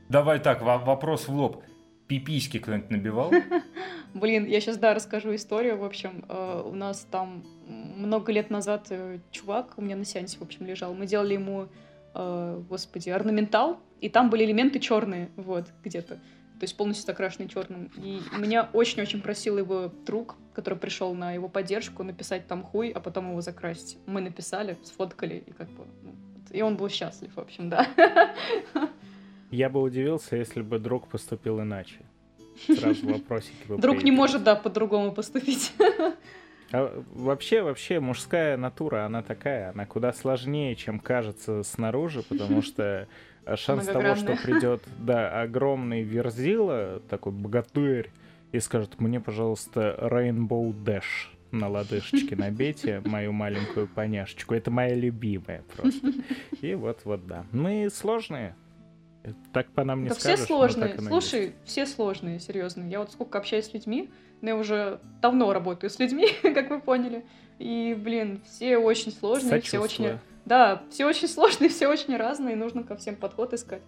Давай так, во- вопрос в лоб. Пиписьки кто-нибудь набивал? Блин, я сейчас, да, расскажу историю. В общем, э, у нас там много лет назад э, чувак у меня на сеансе, в общем, лежал. Мы делали ему, э, господи, орнаментал, и там были элементы черные, вот, где-то. То есть полностью закрашенный черным. И меня очень-очень просил его друг, который пришел на его поддержку, написать там хуй, а потом его закрасить. Мы написали, сфоткали, и как бы... ну, и он был счастлив, в общем, да. Я бы удивился, если бы друг поступил иначе. Сразу вопросики бы Друг не может, да, по-другому поступить. А вообще, вообще, мужская натура, она такая, она куда сложнее, чем кажется снаружи, потому что шанс того, что придет, да, огромный верзила, такой богатырь, и скажет, мне, пожалуйста, Rainbow Dash на лодыжечке набейте мою маленькую поняшечку. Это моя любимая просто. И вот-вот, да. Мы сложные. Так по нам не Да все скажешь, так сложные. Слушай, все сложные, серьезно. Я вот сколько общаюсь с людьми, но я уже давно работаю с людьми, как вы поняли. И, блин, все очень есть. сложные, все очень... Да, все очень сложные, все очень разные, нужно ко всем подход искать.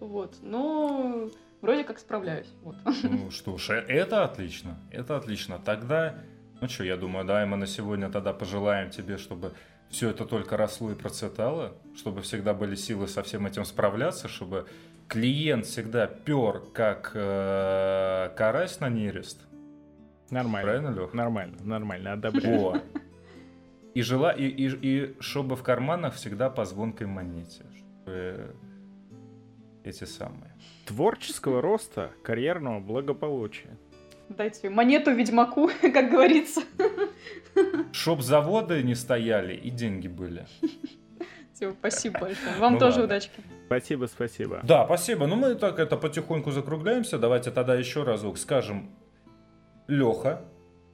Вот. Но вроде как справляюсь. Вот. Ну что ж, э- это отлично, это отлично. Тогда, ну что, я думаю, да, и мы на сегодня тогда пожелаем тебе, чтобы все это только росло и процветало, чтобы всегда были силы со всем этим справляться, чтобы клиент всегда пер как э, карась на нерест. Нормально. Правильно, Лех? Нормально, нормально, одобряю. О. И, жила, и, и, и чтобы в карманах всегда по звонкой монете. Чтобы эти самые. Творческого роста, карьерного благополучия. Дайте монету ведьмаку, как говорится. Чтоб заводы не стояли и деньги были. Спасибо большое. Вам Ну тоже ладно. удачки. Спасибо, спасибо. Да, спасибо. Ну, мы так это потихоньку закругляемся. Давайте тогда еще разок скажем. Леха.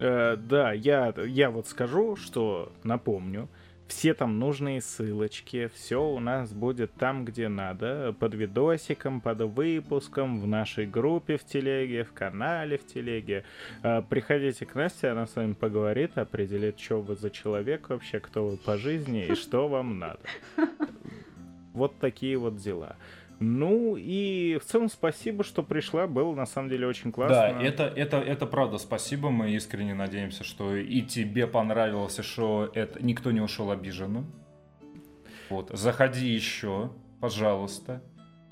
Э, да, я, я вот скажу, что напомню, все там нужные ссылочки, все у нас будет там, где надо, под видосиком, под выпуском, в нашей группе в телеге, в канале в телеге. Э, приходите к Насте, она с вами поговорит, определит, что вы за человек вообще, кто вы по жизни и что вам надо. Вот такие вот дела. Ну и в целом спасибо, что пришла, было на самом деле очень классно. Да, это, это, это правда. Спасибо. Мы искренне надеемся, что и тебе понравилось, и что это никто не ушел обиженным. Вот. Заходи еще, пожалуйста.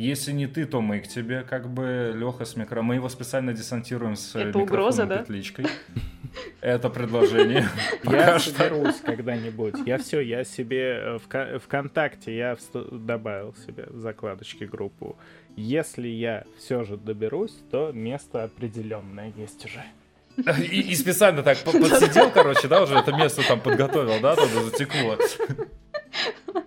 Если не ты, то мы к тебе, как бы Леха с микро. Мы его специально десантируем с Это микрофоном угроза, да? петличкой. Это предложение. Я соберусь когда-нибудь. Я все, я себе э, в Ка- ВКонтакте я добавил себе в закладочке группу. Если я все же доберусь, то место определенное есть уже. И, и специально так по- подсидел, короче, да, уже это место там подготовил, да, туда затекло.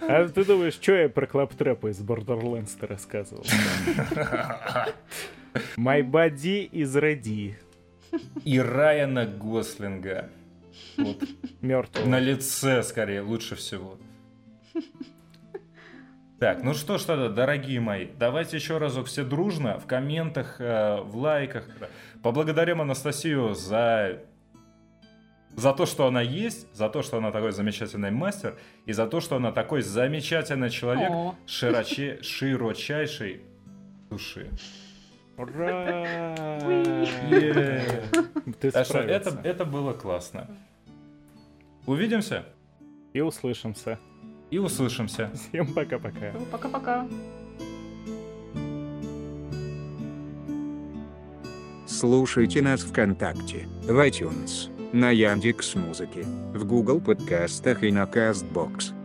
А ты думаешь, что я про клаптрепа из Borderlands рассказывал? My body is ready. И Райана Гослинга. Вот, Мертвый. на лице, скорее, лучше всего. Так, ну что ж тогда, дорогие мои, давайте еще разок все дружно в комментах, э, в лайках. Поблагодарим Анастасию за, за то, что она есть, за то, что она такой замечательный мастер, и за то, что она такой замечательный человек широче, широчайшей души. Ура! Ты это, это было классно. Увидимся. И услышимся. И услышимся. Всем пока-пока. Ну, пока-пока. Слушайте нас ВКонтакте, в iTunes на Яндекс Музыке, в Google подкастах и на Castbox.